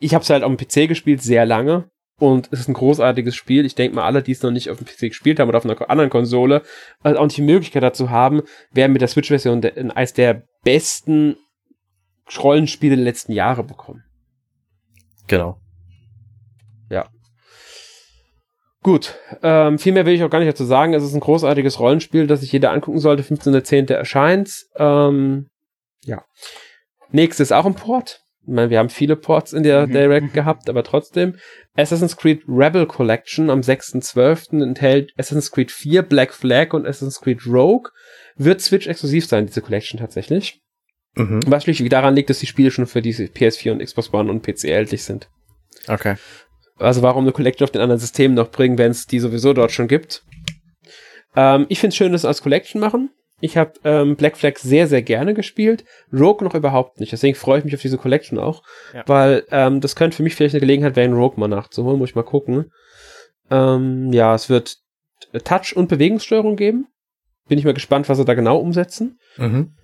ich habe es halt auf dem PC gespielt, sehr lange. Und es ist ein großartiges Spiel. Ich denke mal, alle, die es noch nicht auf dem PC gespielt haben oder auf einer anderen Konsole, also auch nicht die Möglichkeit dazu haben, werden mit der Switch-Version eines der besten Rollenspiele der letzten Jahre bekommen. Genau. Ja. Gut, ähm, viel mehr will ich auch gar nicht dazu sagen. Es ist ein großartiges Rollenspiel, das sich jeder angucken sollte. 15.10. erscheint. Ähm, ja. Nächstes auch ein Port. Ich meine, wir haben viele Ports in der mhm. Direct gehabt, aber trotzdem. Assassin's Creed Rebel Collection am 6.12. enthält Assassin's Creed 4, Black Flag und Assassin's Creed Rogue. Wird Switch exklusiv sein, diese Collection tatsächlich. Mhm. Was schlichtweg daran liegt, dass die Spiele schon für diese PS4 und Xbox One und PC erhältlich sind. Okay. Also warum eine Collection auf den anderen Systemen noch bringen, wenn es die sowieso dort schon gibt? Ähm, ich finde es schön, dass sie als Collection machen. Ich habe ähm, Black Flag sehr, sehr gerne gespielt. Rogue noch überhaupt nicht. Deswegen freue ich mich auf diese Collection auch. Ja. Weil ähm, das könnte für mich vielleicht eine Gelegenheit werden, Rogue mal nachzuholen. Muss ich mal gucken. Ähm, ja, es wird Touch- und Bewegungssteuerung geben. Bin ich mal gespannt, was sie da genau umsetzen. Mhm.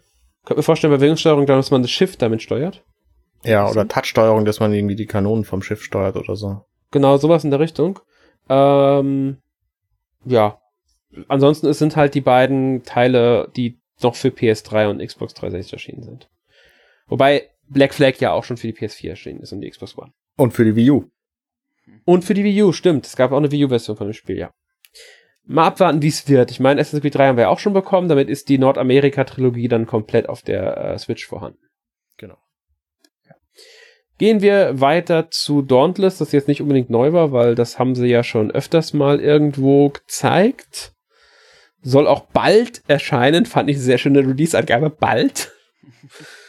Könnte mir vorstellen, bei Bewegungssteuerung, dass man das Schiff damit steuert. Ja, oder Touchsteuerung, dass man irgendwie die Kanonen vom Schiff steuert oder so. Genau, sowas in der Richtung. Ähm, ja. Ansonsten es sind halt die beiden Teile, die noch für PS3 und Xbox 360 erschienen sind. Wobei Black Flag ja auch schon für die PS4 erschienen ist und die Xbox One. Und für die Wii U. Und für die Wii U, stimmt. Es gab auch eine Wii U-Version von dem Spiel, ja mal abwarten, wie es wird. Ich meine, Assassin's Creed 3 haben wir auch schon bekommen, damit ist die Nordamerika-Trilogie dann komplett auf der äh, Switch vorhanden. Genau. Ja. Gehen wir weiter zu Dauntless, das jetzt nicht unbedingt neu war, weil das haben sie ja schon öfters mal irgendwo gezeigt. Soll auch bald erscheinen, fand ich eine sehr schöne Release-Angabe, bald.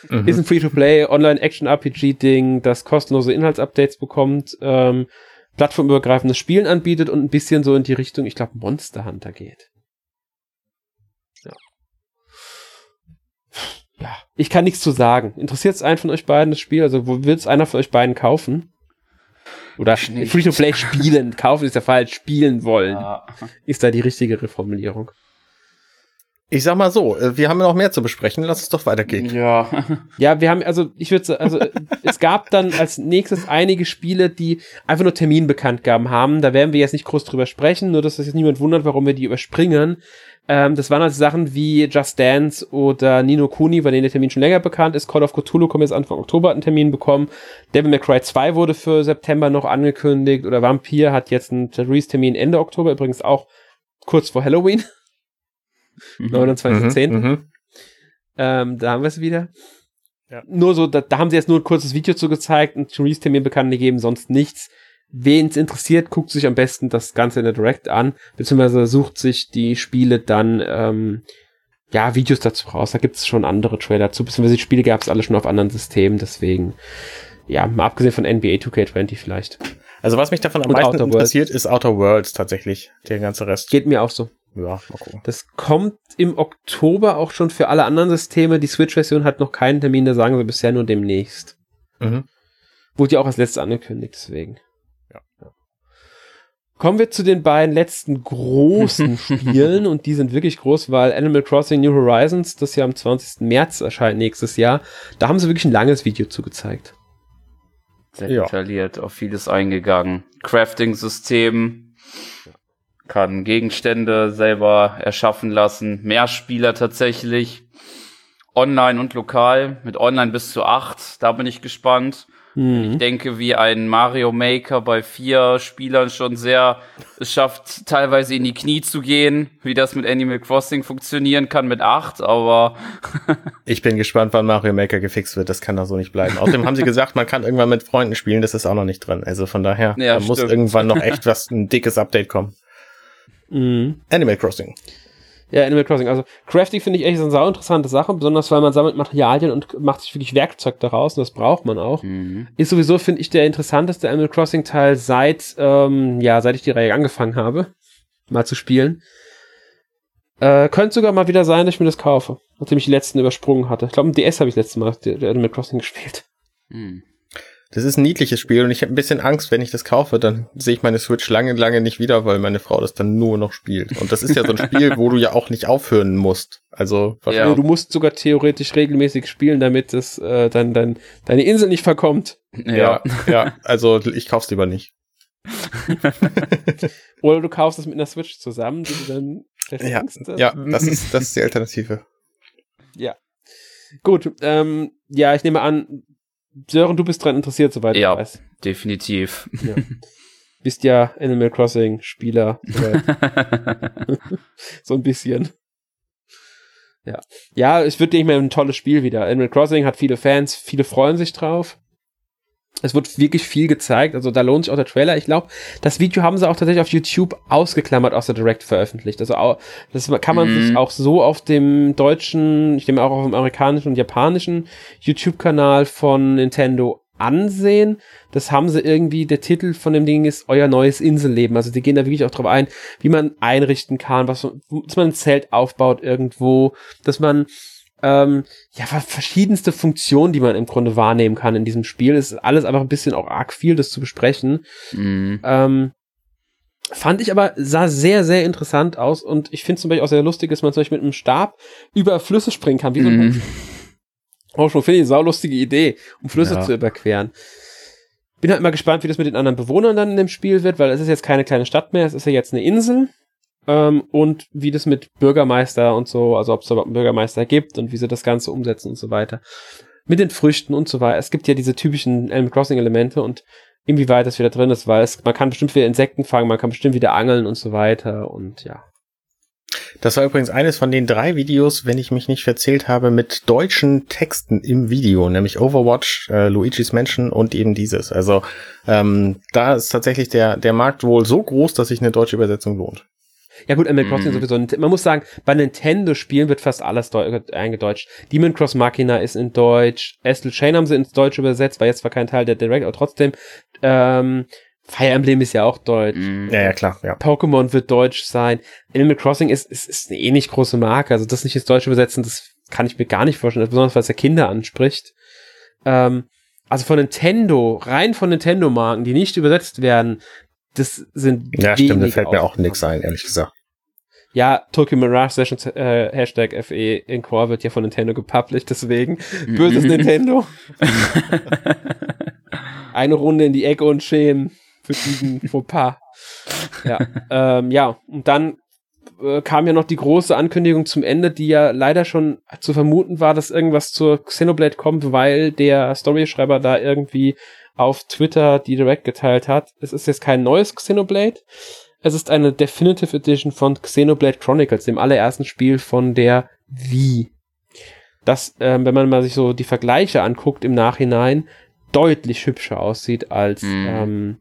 Mhm. Ist ein Free-to-Play Online-Action-RPG-Ding, das kostenlose Inhaltsupdates bekommt. Ähm, plattformübergreifendes Spielen anbietet und ein bisschen so in die Richtung, ich glaube, Monster Hunter geht. Ja. Ja, ich kann nichts zu sagen. Interessiert es einen von euch beiden das Spiel? Also, wo wird es einer von euch beiden kaufen? Oder Free-to-Play spielen. <laughs> kaufen ist der Fall, spielen wollen. Ja. Ist da die richtige Reformulierung. Ich sag mal so, äh, wir haben noch mehr zu besprechen, lass es doch weitergehen. Ja. Ja, wir haben, also ich würde also es gab dann als nächstes einige Spiele, die einfach nur Termin bekannt gaben haben. Da werden wir jetzt nicht groß drüber sprechen, nur dass das jetzt niemand wundert, warum wir die überspringen. Ähm, das waren also Sachen wie Just Dance oder Nino Kuni, bei denen der Termin schon länger bekannt ist. Call of Cthulhu kommt jetzt Anfang Oktober hat einen Termin bekommen. Devil May Cry 2 wurde für September noch angekündigt oder Vampir hat jetzt einen Release-Termin Ende Oktober, übrigens auch kurz vor Halloween. 29.10. Mhm, mhm, ähm, da haben wir es wieder. Ja. Nur so, da, da, haben sie jetzt nur ein kurzes Video zu gezeigt und Release-Termin bekannt gegeben, sonst nichts. Wen es interessiert, guckt sich am besten das Ganze in der Direct an, beziehungsweise sucht sich die Spiele dann, ähm, ja, Videos dazu raus. Da gibt es schon andere Trailer zu, beziehungsweise die Spiele gab es alle schon auf anderen Systemen, deswegen, ja, mal abgesehen von NBA 2K20 vielleicht. Also was mich davon am und meisten interessiert, ist Outer Worlds tatsächlich, der ganze Rest. Geht mir auch so. Ja, mal gucken. Das kommt im Oktober auch schon für alle anderen Systeme. Die Switch-Version hat noch keinen Termin, da sagen sie bisher nur demnächst. Mhm. Wurde ja auch als letztes angekündigt, deswegen. Ja. ja. Kommen wir zu den beiden letzten großen <laughs> Spielen und die sind wirklich groß, weil Animal Crossing New Horizons, das ja am 20. März erscheint nächstes Jahr, da haben sie wirklich ein langes Video zugezeigt. Sehr detailliert auf vieles eingegangen. Crafting-System, kann Gegenstände selber erschaffen lassen, mehr Spieler tatsächlich, online und lokal, mit online bis zu acht, da bin ich gespannt. Mhm. Ich denke, wie ein Mario Maker bei vier Spielern schon sehr es schafft, teilweise in die Knie zu gehen, wie das mit Animal Crossing funktionieren kann mit acht, aber <laughs> ich bin gespannt, wann Mario Maker gefixt wird. Das kann doch so nicht bleiben. Außerdem haben sie <laughs> gesagt, man kann irgendwann mit Freunden spielen. Das ist auch noch nicht drin. Also von daher ja, da muss irgendwann noch echt was ein dickes Update kommen. Mhm. Animal Crossing. Ja, Animal Crossing. Also Crafting finde ich echt eine sau interessante Sache, besonders weil man sammelt Materialien und macht sich wirklich Werkzeug daraus und das braucht man auch. Mhm. Ist sowieso, finde ich, der interessanteste Animal Crossing Teil seit, ähm, ja, seit ich die Reihe angefangen habe, mal zu spielen. Äh, könnte sogar mal wieder sein, dass ich mir das kaufe, nachdem ich die letzten übersprungen hatte. Ich glaube, im DS habe ich das letzte Mal Animal Crossing gespielt. Mhm. Das ist ein niedliches Spiel und ich habe ein bisschen Angst, wenn ich das kaufe, dann sehe ich meine Switch lange, lange nicht wieder, weil meine Frau das dann nur noch spielt. Und das ist ja so ein Spiel, wo du ja auch nicht aufhören musst. Also ja. du musst sogar theoretisch regelmäßig spielen, damit es äh, dann dein, deine Insel nicht verkommt. Ja, ja, also ich kauf's lieber nicht. <laughs> Oder du kaufst es mit einer Switch zusammen, die du dann ja, ja, das ist das ist die Alternative. Ja. Gut, ähm, ja, ich nehme an, Sören, du bist dran interessiert, soweit ja, ich weiß. Definitiv. Ja. Bist ja Animal Crossing Spieler. <laughs> so ein bisschen. Ja. Ja, es wird nicht mehr ein tolles Spiel wieder. Animal Crossing hat viele Fans, viele freuen sich drauf. Es wird wirklich viel gezeigt, also da lohnt sich auch der Trailer. Ich glaube, das Video haben sie auch tatsächlich auf YouTube ausgeklammert aus der Direct veröffentlicht. Also auch, das kann man mhm. sich auch so auf dem deutschen, ich nehme auch auf dem amerikanischen und japanischen YouTube-Kanal von Nintendo ansehen. Das haben sie irgendwie, der Titel von dem Ding ist Euer neues Inselleben. Also die gehen da wirklich auch drauf ein, wie man einrichten kann, was, dass man ein Zelt aufbaut irgendwo, dass man ähm, ja, verschiedenste Funktionen, die man im Grunde wahrnehmen kann in diesem Spiel. Es ist alles einfach ein bisschen auch arg viel, das zu besprechen. Mhm. Ähm, fand ich aber, sah sehr, sehr interessant aus und ich finde zum Beispiel auch sehr lustig, dass man zum Beispiel mit einem Stab über Flüsse springen kann, wie so ein mhm. Auch <laughs> schon finde ich eine saulustige Idee, um Flüsse ja. zu überqueren. Bin halt mal gespannt, wie das mit den anderen Bewohnern dann in dem Spiel wird, weil es ist jetzt keine kleine Stadt mehr, es ist ja jetzt eine Insel ähm, und wie das mit Bürgermeister und so, also ob es überhaupt einen Bürgermeister gibt und wie sie das Ganze umsetzen und so weiter. Mit den Früchten und so weiter. Es gibt ja diese typischen Animal Crossing Elemente und inwieweit das wieder drin ist, weil es, man kann bestimmt wieder Insekten fangen, man kann bestimmt wieder angeln und so weiter und ja. Das war übrigens eines von den drei Videos, wenn ich mich nicht verzählt habe, mit deutschen Texten im Video, nämlich Overwatch, äh, Luigi's Mansion und eben dieses. Also ähm, da ist tatsächlich der, der Markt wohl so groß, dass sich eine deutsche Übersetzung lohnt. Ja gut, Animal Crossing mhm. sowieso. Man muss sagen, bei Nintendo-Spielen wird fast alles eingedeutscht. Demon Cross Machina ist in Deutsch. Astral Chain haben sie ins Deutsche übersetzt, war jetzt zwar kein Teil der Direct, aber trotzdem. Ähm, Fire Emblem ist ja auch deutsch. Mhm. Ja, ja, klar. Ja. Pokémon wird deutsch sein. Animal Crossing ist, ist, ist eine ähnlich große Marke. Also das nicht ins Deutsche übersetzen, das kann ich mir gar nicht vorstellen. Besonders, weil es ja Kinder anspricht. Ähm, also von Nintendo, rein von Nintendo-Marken, die nicht übersetzt werden, das sind. Ja, stimmt, da fällt mir auch nichts ein, ehrlich gesagt. Ja, Tokyo Mirage Session äh, Hashtag FE in Core wird ja von Nintendo gepublished, deswegen böses <laughs> Nintendo. <laughs> Eine Runde in die Ecke und schämen für diesen <laughs> Fauxpas. Ja, ähm, ja, und dann äh, kam ja noch die große Ankündigung zum Ende, die ja leider schon zu vermuten war, dass irgendwas zur Xenoblade kommt, weil der Storyschreiber da irgendwie auf Twitter die direkt geteilt hat. Es ist jetzt kein neues Xenoblade. Es ist eine Definitive Edition von Xenoblade Chronicles, dem allerersten Spiel von der Wii. Das, ähm, wenn man mal sich so die Vergleiche anguckt im Nachhinein, deutlich hübscher aussieht als mm. ähm,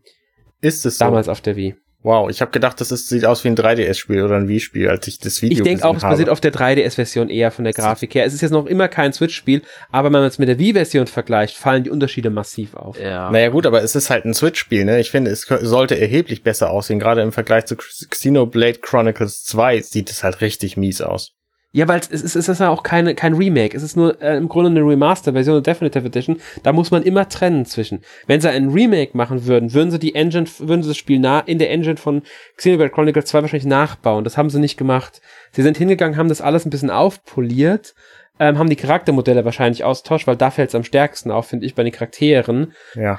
ist es so? damals auf der Wii. Wow, ich habe gedacht, das ist, sieht aus wie ein 3DS-Spiel oder ein Wii-Spiel, als ich das Video Ich denke auch, es basiert auf der 3DS-Version eher von der Grafik her. Es ist jetzt noch immer kein Switch-Spiel, aber wenn man es mit der Wii-Version vergleicht, fallen die Unterschiede massiv auf. Ja. Naja gut, aber es ist halt ein Switch-Spiel, ne? Ich finde, es sollte erheblich besser aussehen. Gerade im Vergleich zu Xenoblade Chronicles 2 sieht es halt richtig mies aus. Ja, weil es ist, es ist ja auch keine, kein Remake. Es ist nur äh, im Grunde eine Remaster-Version, eine Definitive Edition. Da muss man immer trennen zwischen. Wenn sie ein Remake machen würden, würden sie die Engine, würden sie das Spiel nah in der Engine von Xenoblade Chronicles 2 wahrscheinlich nachbauen. Das haben sie nicht gemacht. Sie sind hingegangen, haben das alles ein bisschen aufpoliert, ähm, haben die Charaktermodelle wahrscheinlich austauscht, weil da fällt es am stärksten auf, finde ich, bei den Charakteren. Ja.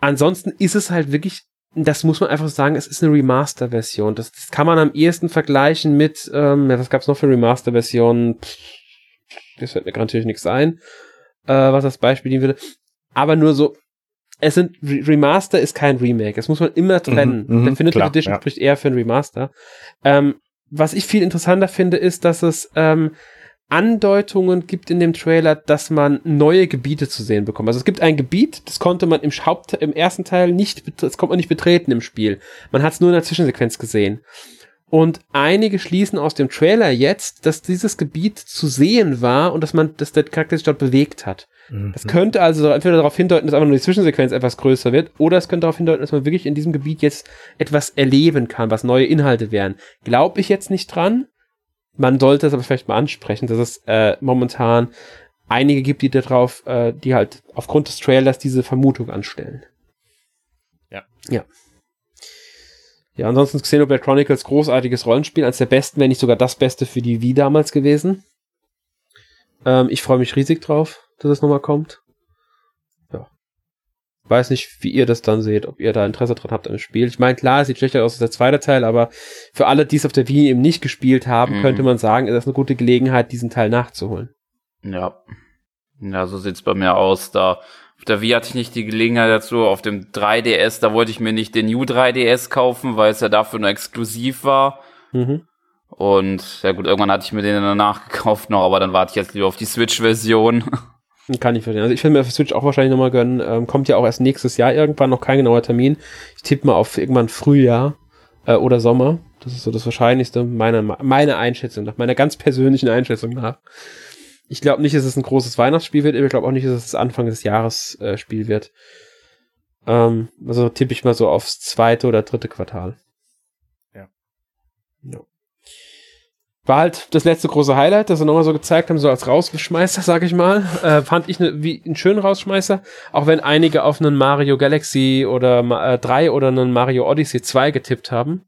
Ansonsten ist es halt wirklich das muss man einfach sagen, es ist eine Remaster-Version. Das, das kann man am ehesten vergleichen mit, ähm, ja, was gab's noch für Remaster-Versionen? Das fällt mir gerade natürlich nichts ein, äh, was das Beispiel dienen würde. Aber nur so es sind Remaster ist kein Remake. Das muss man immer mhm, trennen. Mhm, Definitive klar, Edition ja. spricht eher für ein Remaster. Ähm, was ich viel interessanter finde, ist, dass es ähm, Andeutungen gibt in dem Trailer, dass man neue Gebiete zu sehen bekommt. Also es gibt ein Gebiet, das konnte man im Haupt im ersten Teil nicht, das konnte man nicht betreten im Spiel. Man hat es nur in der Zwischensequenz gesehen. Und einige schließen aus dem Trailer jetzt, dass dieses Gebiet zu sehen war und dass man, dass der Charakter sich dort bewegt hat. Mhm. Das könnte also entweder darauf hindeuten, dass einfach nur die Zwischensequenz etwas größer wird, oder es könnte darauf hindeuten, dass man wirklich in diesem Gebiet jetzt etwas erleben kann, was neue Inhalte wären. Glaube ich jetzt nicht dran, man sollte es aber vielleicht mal ansprechen, dass es äh, momentan einige gibt, die darauf, äh, die halt aufgrund des Trailers diese Vermutung anstellen. Ja. Ja. Ja, ansonsten Xenoblade Chronicles großartiges Rollenspiel, eines der besten, wenn nicht sogar das Beste für die Wii damals gewesen. Ähm, ich freue mich riesig drauf, dass es nochmal kommt weiß nicht, wie ihr das dann seht, ob ihr da Interesse dran habt an dem Spiel. Ich meine, klar, es sieht schlechter aus als der zweite Teil, aber für alle, die es auf der Wii eben nicht gespielt haben, mhm. könnte man sagen, ist das eine gute Gelegenheit, diesen Teil nachzuholen. Ja. Ja, so sieht's bei mir aus. Da auf der Wii hatte ich nicht die Gelegenheit dazu. Auf dem 3DS, da wollte ich mir nicht den New 3DS kaufen, weil es ja dafür nur exklusiv war. Mhm. Und ja gut, irgendwann hatte ich mir den danach gekauft noch, aber dann warte ich jetzt lieber auf die Switch-Version. Kann ich verstehen. Also ich will mir für Switch auch wahrscheinlich nochmal gönnen. Ähm, kommt ja auch erst nächstes Jahr irgendwann, noch kein genauer Termin. Ich tippe mal auf irgendwann Frühjahr äh, oder Sommer. Das ist so das Wahrscheinlichste, meiner meine Einschätzung nach, meiner ganz persönlichen Einschätzung nach. Ich glaube nicht, dass es ein großes Weihnachtsspiel wird, ich glaube auch nicht, dass es Anfang des Jahres äh, Spiel wird. Ähm, also tippe ich mal so aufs zweite oder dritte Quartal. Ja. ja war halt das letzte große Highlight, das sie nochmal so gezeigt haben, so als Rausschmeißer, sag ich mal. Äh, fand ich ne, wie einen schönen Rausschmeißer, auch wenn einige auf einen Mario Galaxy oder äh, 3 oder einen Mario Odyssey 2 getippt haben.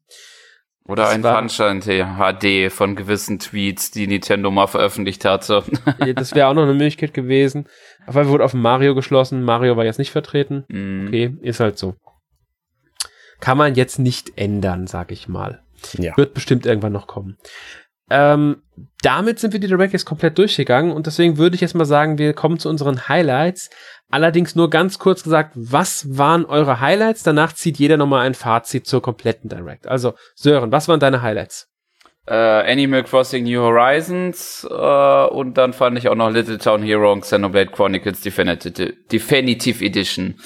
Oder das ein Funshine HD von gewissen Tweets, die Nintendo mal veröffentlicht hatte. das wäre auch noch eine Möglichkeit gewesen. Aber wurde auf Mario geschlossen. Mario war jetzt nicht vertreten. Mm. Okay, ist halt so. Kann man jetzt nicht ändern, sag ich mal. Ja. Wird bestimmt irgendwann noch kommen. Ähm, damit sind wir die Direct jetzt komplett durchgegangen und deswegen würde ich jetzt mal sagen, wir kommen zu unseren Highlights. Allerdings nur ganz kurz gesagt, was waren eure Highlights? Danach zieht jeder nochmal ein Fazit zur kompletten Direct. Also, Sören, was waren deine Highlights? Äh, Animal Crossing New Horizons äh, und dann fand ich auch noch Little Town Hero und Xenoblade Chronicles Definitive, Definitive Edition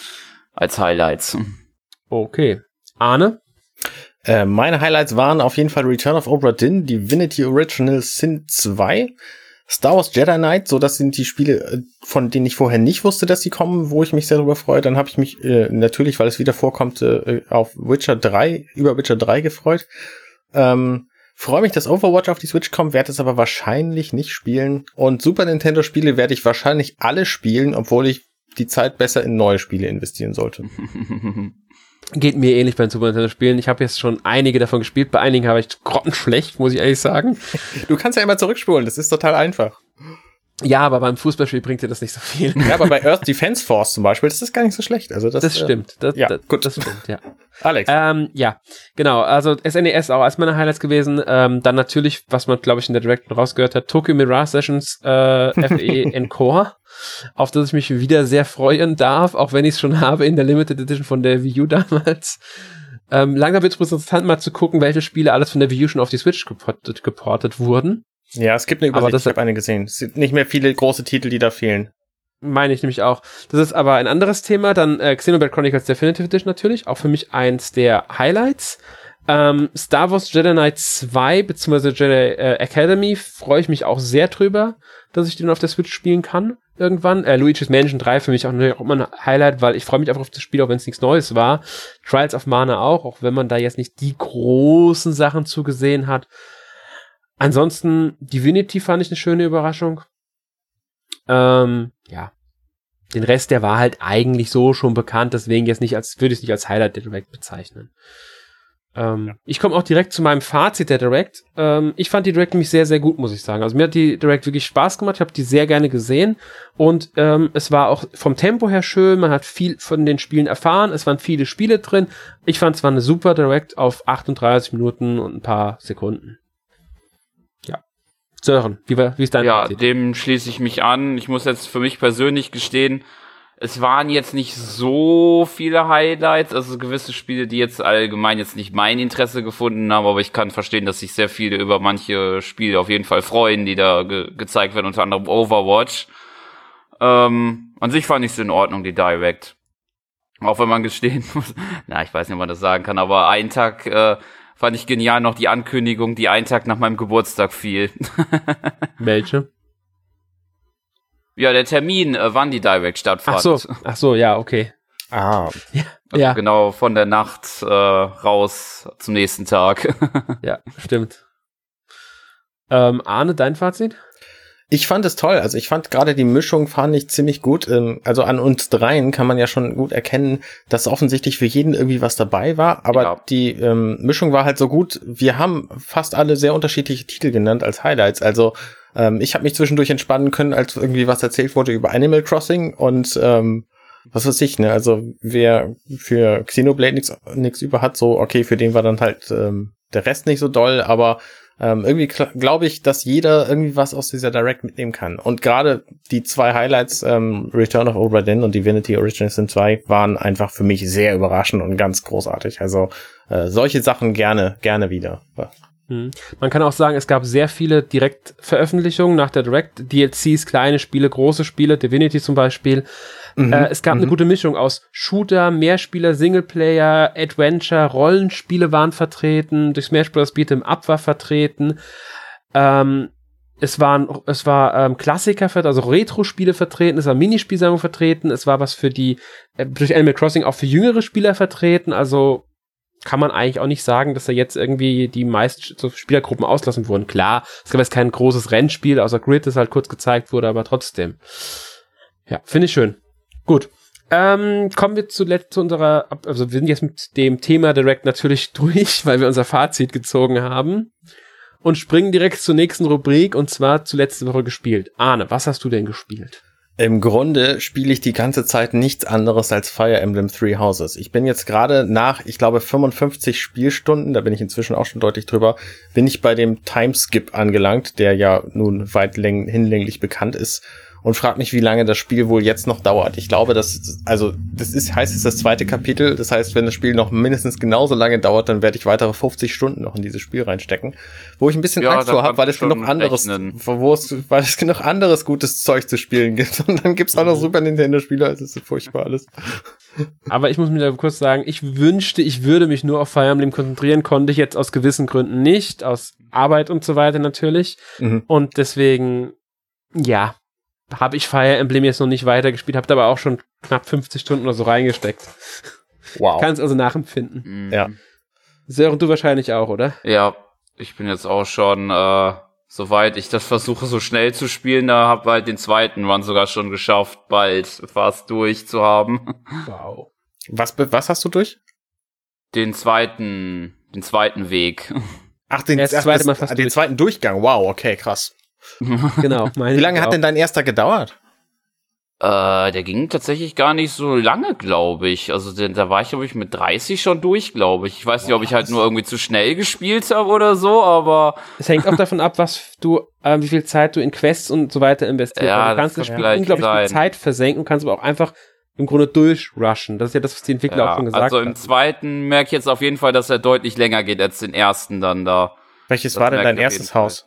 als Highlights. Okay. Arne? Äh, meine Highlights waren auf jeden Fall Return of Obra Dinn, Divinity Original Sin 2, Star Wars Jedi Knight, so das sind die Spiele, äh, von denen ich vorher nicht wusste, dass sie kommen, wo ich mich sehr darüber freue. Dann habe ich mich äh, natürlich, weil es wieder vorkommt, äh, auf Witcher 3, über Witcher 3 gefreut. Ähm, freue mich, dass Overwatch auf die Switch kommt, werde es aber wahrscheinlich nicht spielen. Und Super Nintendo Spiele werde ich wahrscheinlich alle spielen, obwohl ich die Zeit besser in neue Spiele investieren sollte. <laughs> Geht mir ähnlich beim Super Nintendo Spielen. Ich habe jetzt schon einige davon gespielt. Bei einigen habe ich grottenschlecht, muss ich ehrlich sagen. Du kannst ja immer zurückspulen, das ist total einfach. Ja, aber beim Fußballspiel bringt dir das nicht so viel. Ja, aber bei Earth Defense Force zum Beispiel, das ist gar nicht so schlecht. Also das, das stimmt. Das, ja, das, gut. das stimmt, ja. Alex. Ähm, ja, genau. Also SNES auch als meine Highlights gewesen. Ähm, dann natürlich, was man, glaube ich, in der Direct rausgehört hat, Tokyo Mirage Sessions äh, FE Encore auf das ich mich wieder sehr freuen darf, auch wenn ich es schon habe in der Limited Edition von der Wii U <laughs> damals. Ähm, langsam wird es interessant, mal zu gucken, welche Spiele alles von der Wii U schon auf die Switch geportet, geportet wurden. Ja, es gibt eine Übersicht, aber ich habe eine gesehen. Es sind nicht mehr viele große Titel, die da fehlen. Meine ich nämlich auch. Das ist aber ein anderes Thema. Dann äh, Xenoblade Chronicles Definitive Edition natürlich, auch für mich eins der Highlights. Ähm, Star Wars Jedi Knight 2 bzw. Jedi äh, Academy freue ich mich auch sehr drüber, dass ich den auf der Switch spielen kann irgendwann. Äh, Luigi's Mansion 3 für mich auch, auch immer ein Highlight, weil ich freue mich einfach auf das Spiel, auch wenn es nichts Neues war. Trials of Mana auch, auch wenn man da jetzt nicht die großen Sachen zugesehen hat. Ansonsten, Divinity fand ich eine schöne Überraschung. Ähm, ja. Den Rest, der war halt eigentlich so schon bekannt, deswegen jetzt nicht als, würde ich es nicht als Highlight direkt bezeichnen. Ähm, ja. Ich komme auch direkt zu meinem Fazit der Direct. Ähm, ich fand die Direct nämlich sehr, sehr gut, muss ich sagen. Also mir hat die Direct wirklich Spaß gemacht. Ich habe die sehr gerne gesehen. Und ähm, es war auch vom Tempo her schön. Man hat viel von den Spielen erfahren. Es waren viele Spiele drin. Ich fand es war eine super Direct auf 38 Minuten und ein paar Sekunden. Ja. Sören, wie, wie ist dein Ja, Fazit? dem schließe ich mich an. Ich muss jetzt für mich persönlich gestehen, es waren jetzt nicht so viele Highlights, also gewisse Spiele, die jetzt allgemein jetzt nicht mein Interesse gefunden haben, aber ich kann verstehen, dass sich sehr viele über manche Spiele auf jeden Fall freuen, die da ge gezeigt werden, unter anderem Overwatch. Ähm, an sich fand ich es in Ordnung, die Direct. Auch wenn man gestehen <laughs> muss, na, ich weiß nicht, ob man das sagen kann, aber einen Tag äh, fand ich genial noch die Ankündigung, die einen Tag nach meinem Geburtstag fiel. <laughs> Welche? Ja, der Termin, äh, wann die Direct stattfand. Ach so, ach so, ja, okay. Ah. Ja, also ja. Genau, von der Nacht äh, raus zum nächsten Tag. <laughs> ja, stimmt. Ähm, Arne, dein Fazit? Ich fand es toll. Also ich fand gerade die Mischung fand ich ziemlich gut. Ähm, also an uns dreien kann man ja schon gut erkennen, dass offensichtlich für jeden irgendwie was dabei war. Aber ja. die ähm, Mischung war halt so gut. Wir haben fast alle sehr unterschiedliche Titel genannt als Highlights. Also ähm, ich habe mich zwischendurch entspannen können, als irgendwie was erzählt wurde über Animal Crossing und ähm, was weiß ich, ne? Also wer für Xenoblade nichts über hat, so okay, für den war dann halt ähm, der Rest nicht so doll, aber ähm, irgendwie glaube ich, dass jeder irgendwie was aus dieser Direct mitnehmen kann. Und gerade die zwei Highlights, ähm, Return of Obra Dinn und Divinity Original Sin 2, waren einfach für mich sehr überraschend und ganz großartig. Also äh, solche Sachen gerne, gerne wieder. Man kann auch sagen, es gab sehr viele Direktveröffentlichungen nach der Direct, DLCs, kleine Spiele, große Spiele, Divinity zum Beispiel. Mhm. Äh, es gab mhm. eine gute Mischung aus Shooter, Mehrspieler, Singleplayer, Adventure, Rollenspiele waren vertreten, durch Smash Bros. Beat'em Up war vertreten. Ähm, es waren, es war ähm, Klassiker, also Retro-Spiele vertreten, es war Minispielsammlung vertreten, es war was für die, äh, durch Animal Crossing auch für jüngere Spieler vertreten, also kann man eigentlich auch nicht sagen, dass da jetzt irgendwie die meisten Spielergruppen auslassen wurden. Klar, es gab jetzt kein großes Rennspiel, außer Grid, das halt kurz gezeigt wurde, aber trotzdem. Ja, finde ich schön. Gut. Ähm, kommen wir zuletzt zu unserer, also wir sind jetzt mit dem Thema Direct natürlich <laughs> durch, weil wir unser Fazit gezogen haben und springen direkt zur nächsten Rubrik und zwar zu letzte Woche gespielt. Arne, was hast du denn gespielt? Im Grunde spiele ich die ganze Zeit nichts anderes als Fire Emblem Three Houses. Ich bin jetzt gerade nach, ich glaube, 55 Spielstunden, da bin ich inzwischen auch schon deutlich drüber, bin ich bei dem Timeskip angelangt, der ja nun weit hinlänglich bekannt ist und frag mich, wie lange das Spiel wohl jetzt noch dauert. Ich glaube, das, also, das ist, heißt es das zweite Kapitel. Das heißt, wenn das Spiel noch mindestens genauso lange dauert, dann werde ich weitere 50 Stunden noch in dieses Spiel reinstecken. Wo ich ein bisschen ja, Angst vor habe, weil es genug anderes, wo es, weil es genug anderes gutes Zeug zu spielen gibt. <laughs> Und dann gibt's auch noch mhm. Super Nintendo-Spiele, also ist so furchtbar alles. <laughs> Aber ich muss mir da kurz sagen, ich wünschte, ich würde mich nur auf Fire Emblem konzentrieren, konnte ich jetzt aus gewissen Gründen nicht, aus Arbeit und so weiter natürlich. Mhm. Und deswegen, ja, habe ich Fire Emblem jetzt noch nicht weitergespielt, habe aber auch schon knapp 50 Stunden oder so reingesteckt. Wow. Kann es also nachempfinden. Mhm. Ja. Sören, du wahrscheinlich auch, oder? Ja, ich bin jetzt auch schon, äh, soweit ich das versuche, so schnell zu spielen, da habe halt den zweiten Run sogar schon geschafft, bald fast durch zu haben. <laughs> Wow. Was, was hast du durch? Den zweiten, den zweiten Weg. Ach, den, ach, zweite das, Mal fast den durch. zweiten Durchgang. Wow, okay, krass. <laughs> genau. Wie lange hat denn dein erster gedauert? Äh, der ging tatsächlich gar nicht so lange, glaube ich. Also den, da war ich, glaube ich, mit 30 schon durch, glaube ich. Ich weiß Boah, nicht, ob ich halt nur irgendwie zu schnell gespielt habe oder so, aber. Es hängt auch <laughs> davon ab, was du, äh, wie viel Zeit du in Quests und so weiter investierst. Ja, du kannst das Spiel unglaublich viel Zeit versenken, kannst aber auch einfach im Grunde durchrushen. Das ist ja das, was die Entwickler ja, auch schon gesagt haben. Also im hat. zweiten merke ich jetzt auf jeden Fall, dass er deutlich länger geht als den ersten dann da. Welches das war denn dein erstes Haus?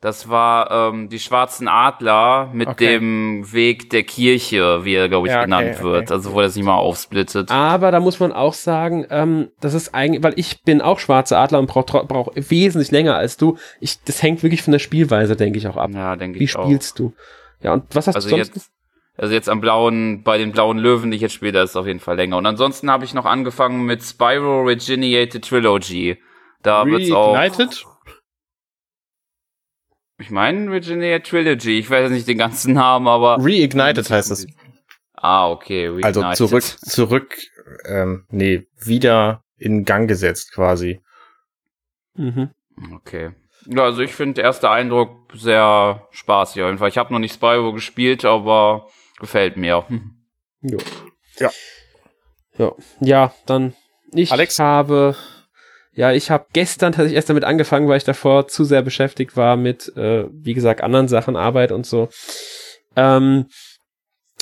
Das war ähm, die Schwarzen Adler mit okay. dem Weg der Kirche, wie er, glaube ich, ja, genannt okay, wird. Okay. Also wo er sich mal aufsplittet. Aber da muss man auch sagen, ähm, das ist eigentlich, weil ich bin auch Schwarze Adler und brauche brauch wesentlich länger als du. Ich, das hängt wirklich von der Spielweise, denke ich, auch ab. Ja, denke ich Wie spielst auch. du? Ja, und was hast also du sonst? Jetzt, also jetzt am blauen, bei den blauen Löwen, die ich jetzt spiele, da ist es auf jeden Fall länger. Und ansonsten habe ich noch angefangen mit Spyro Regeniated Trilogy. Da wird's auch. Ich meine Virginia Trilogy. Ich weiß nicht den ganzen Namen, aber. Reignited heißt es. Ah, okay. Reignited. Also zurück, zurück, ähm, nee, wieder in Gang gesetzt quasi. Mhm. Okay. Ja, also ich finde erster Eindruck sehr spaßig auf jeden Fall. Ich habe noch nicht Spyro gespielt, aber gefällt mir. <laughs> Jo. Ja. Ja, ja dann ich Alex? habe ja, ich habe gestern tatsächlich erst damit angefangen, weil ich davor zu sehr beschäftigt war mit, äh, wie gesagt, anderen Sachen, Arbeit und so. Ähm,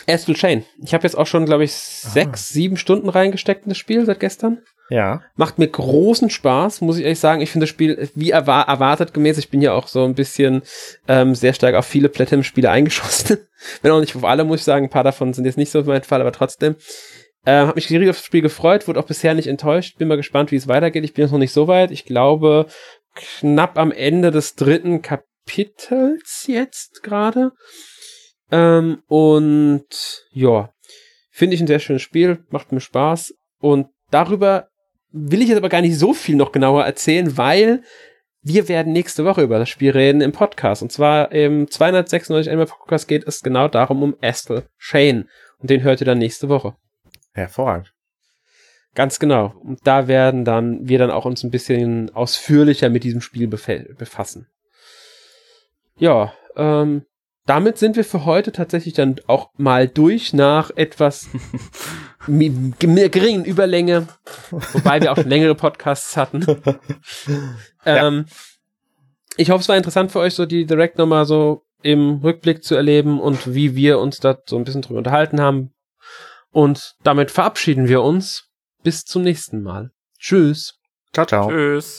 Astral Chain. Ich habe jetzt auch schon, glaube ich, sechs, ah. sieben Stunden reingesteckt in das Spiel seit gestern. Ja. Macht mir großen Spaß, muss ich ehrlich sagen. Ich finde das Spiel wie erwar erwartet gemäß. Ich bin ja auch so ein bisschen ähm, sehr stark auf viele Platinum-Spiele eingeschossen. <laughs> Wenn auch nicht auf alle, muss ich sagen. Ein paar davon sind jetzt nicht so mein Fall, aber trotzdem. Äh, hab mich riesig auf das Spiel gefreut, wurde auch bisher nicht enttäuscht. Bin mal gespannt, wie es weitergeht. Ich bin noch nicht so weit. Ich glaube, knapp am Ende des dritten Kapitels jetzt gerade. Ähm, und ja, finde ich ein sehr schönes Spiel, macht mir Spaß. Und darüber will ich jetzt aber gar nicht so viel noch genauer erzählen, weil wir werden nächste Woche über das Spiel reden im Podcast. Und zwar im 296 Animal Podcast geht es genau darum um Astle Shane. Und den hört ihr dann nächste Woche. Hervorragend. Ganz genau. Und da werden dann wir dann auch uns ein bisschen ausführlicher mit diesem Spiel befassen. Ja, ähm, damit sind wir für heute tatsächlich dann auch mal durch nach etwas <laughs> geringen Überlänge, wobei wir auch schon längere Podcasts hatten. <laughs> ähm, ich hoffe, es war interessant für euch, so die Direct nochmal so im Rückblick zu erleben und wie wir uns da so ein bisschen drüber unterhalten haben. Und damit verabschieden wir uns. Bis zum nächsten Mal. Tschüss. Ciao, ciao. Tschüss.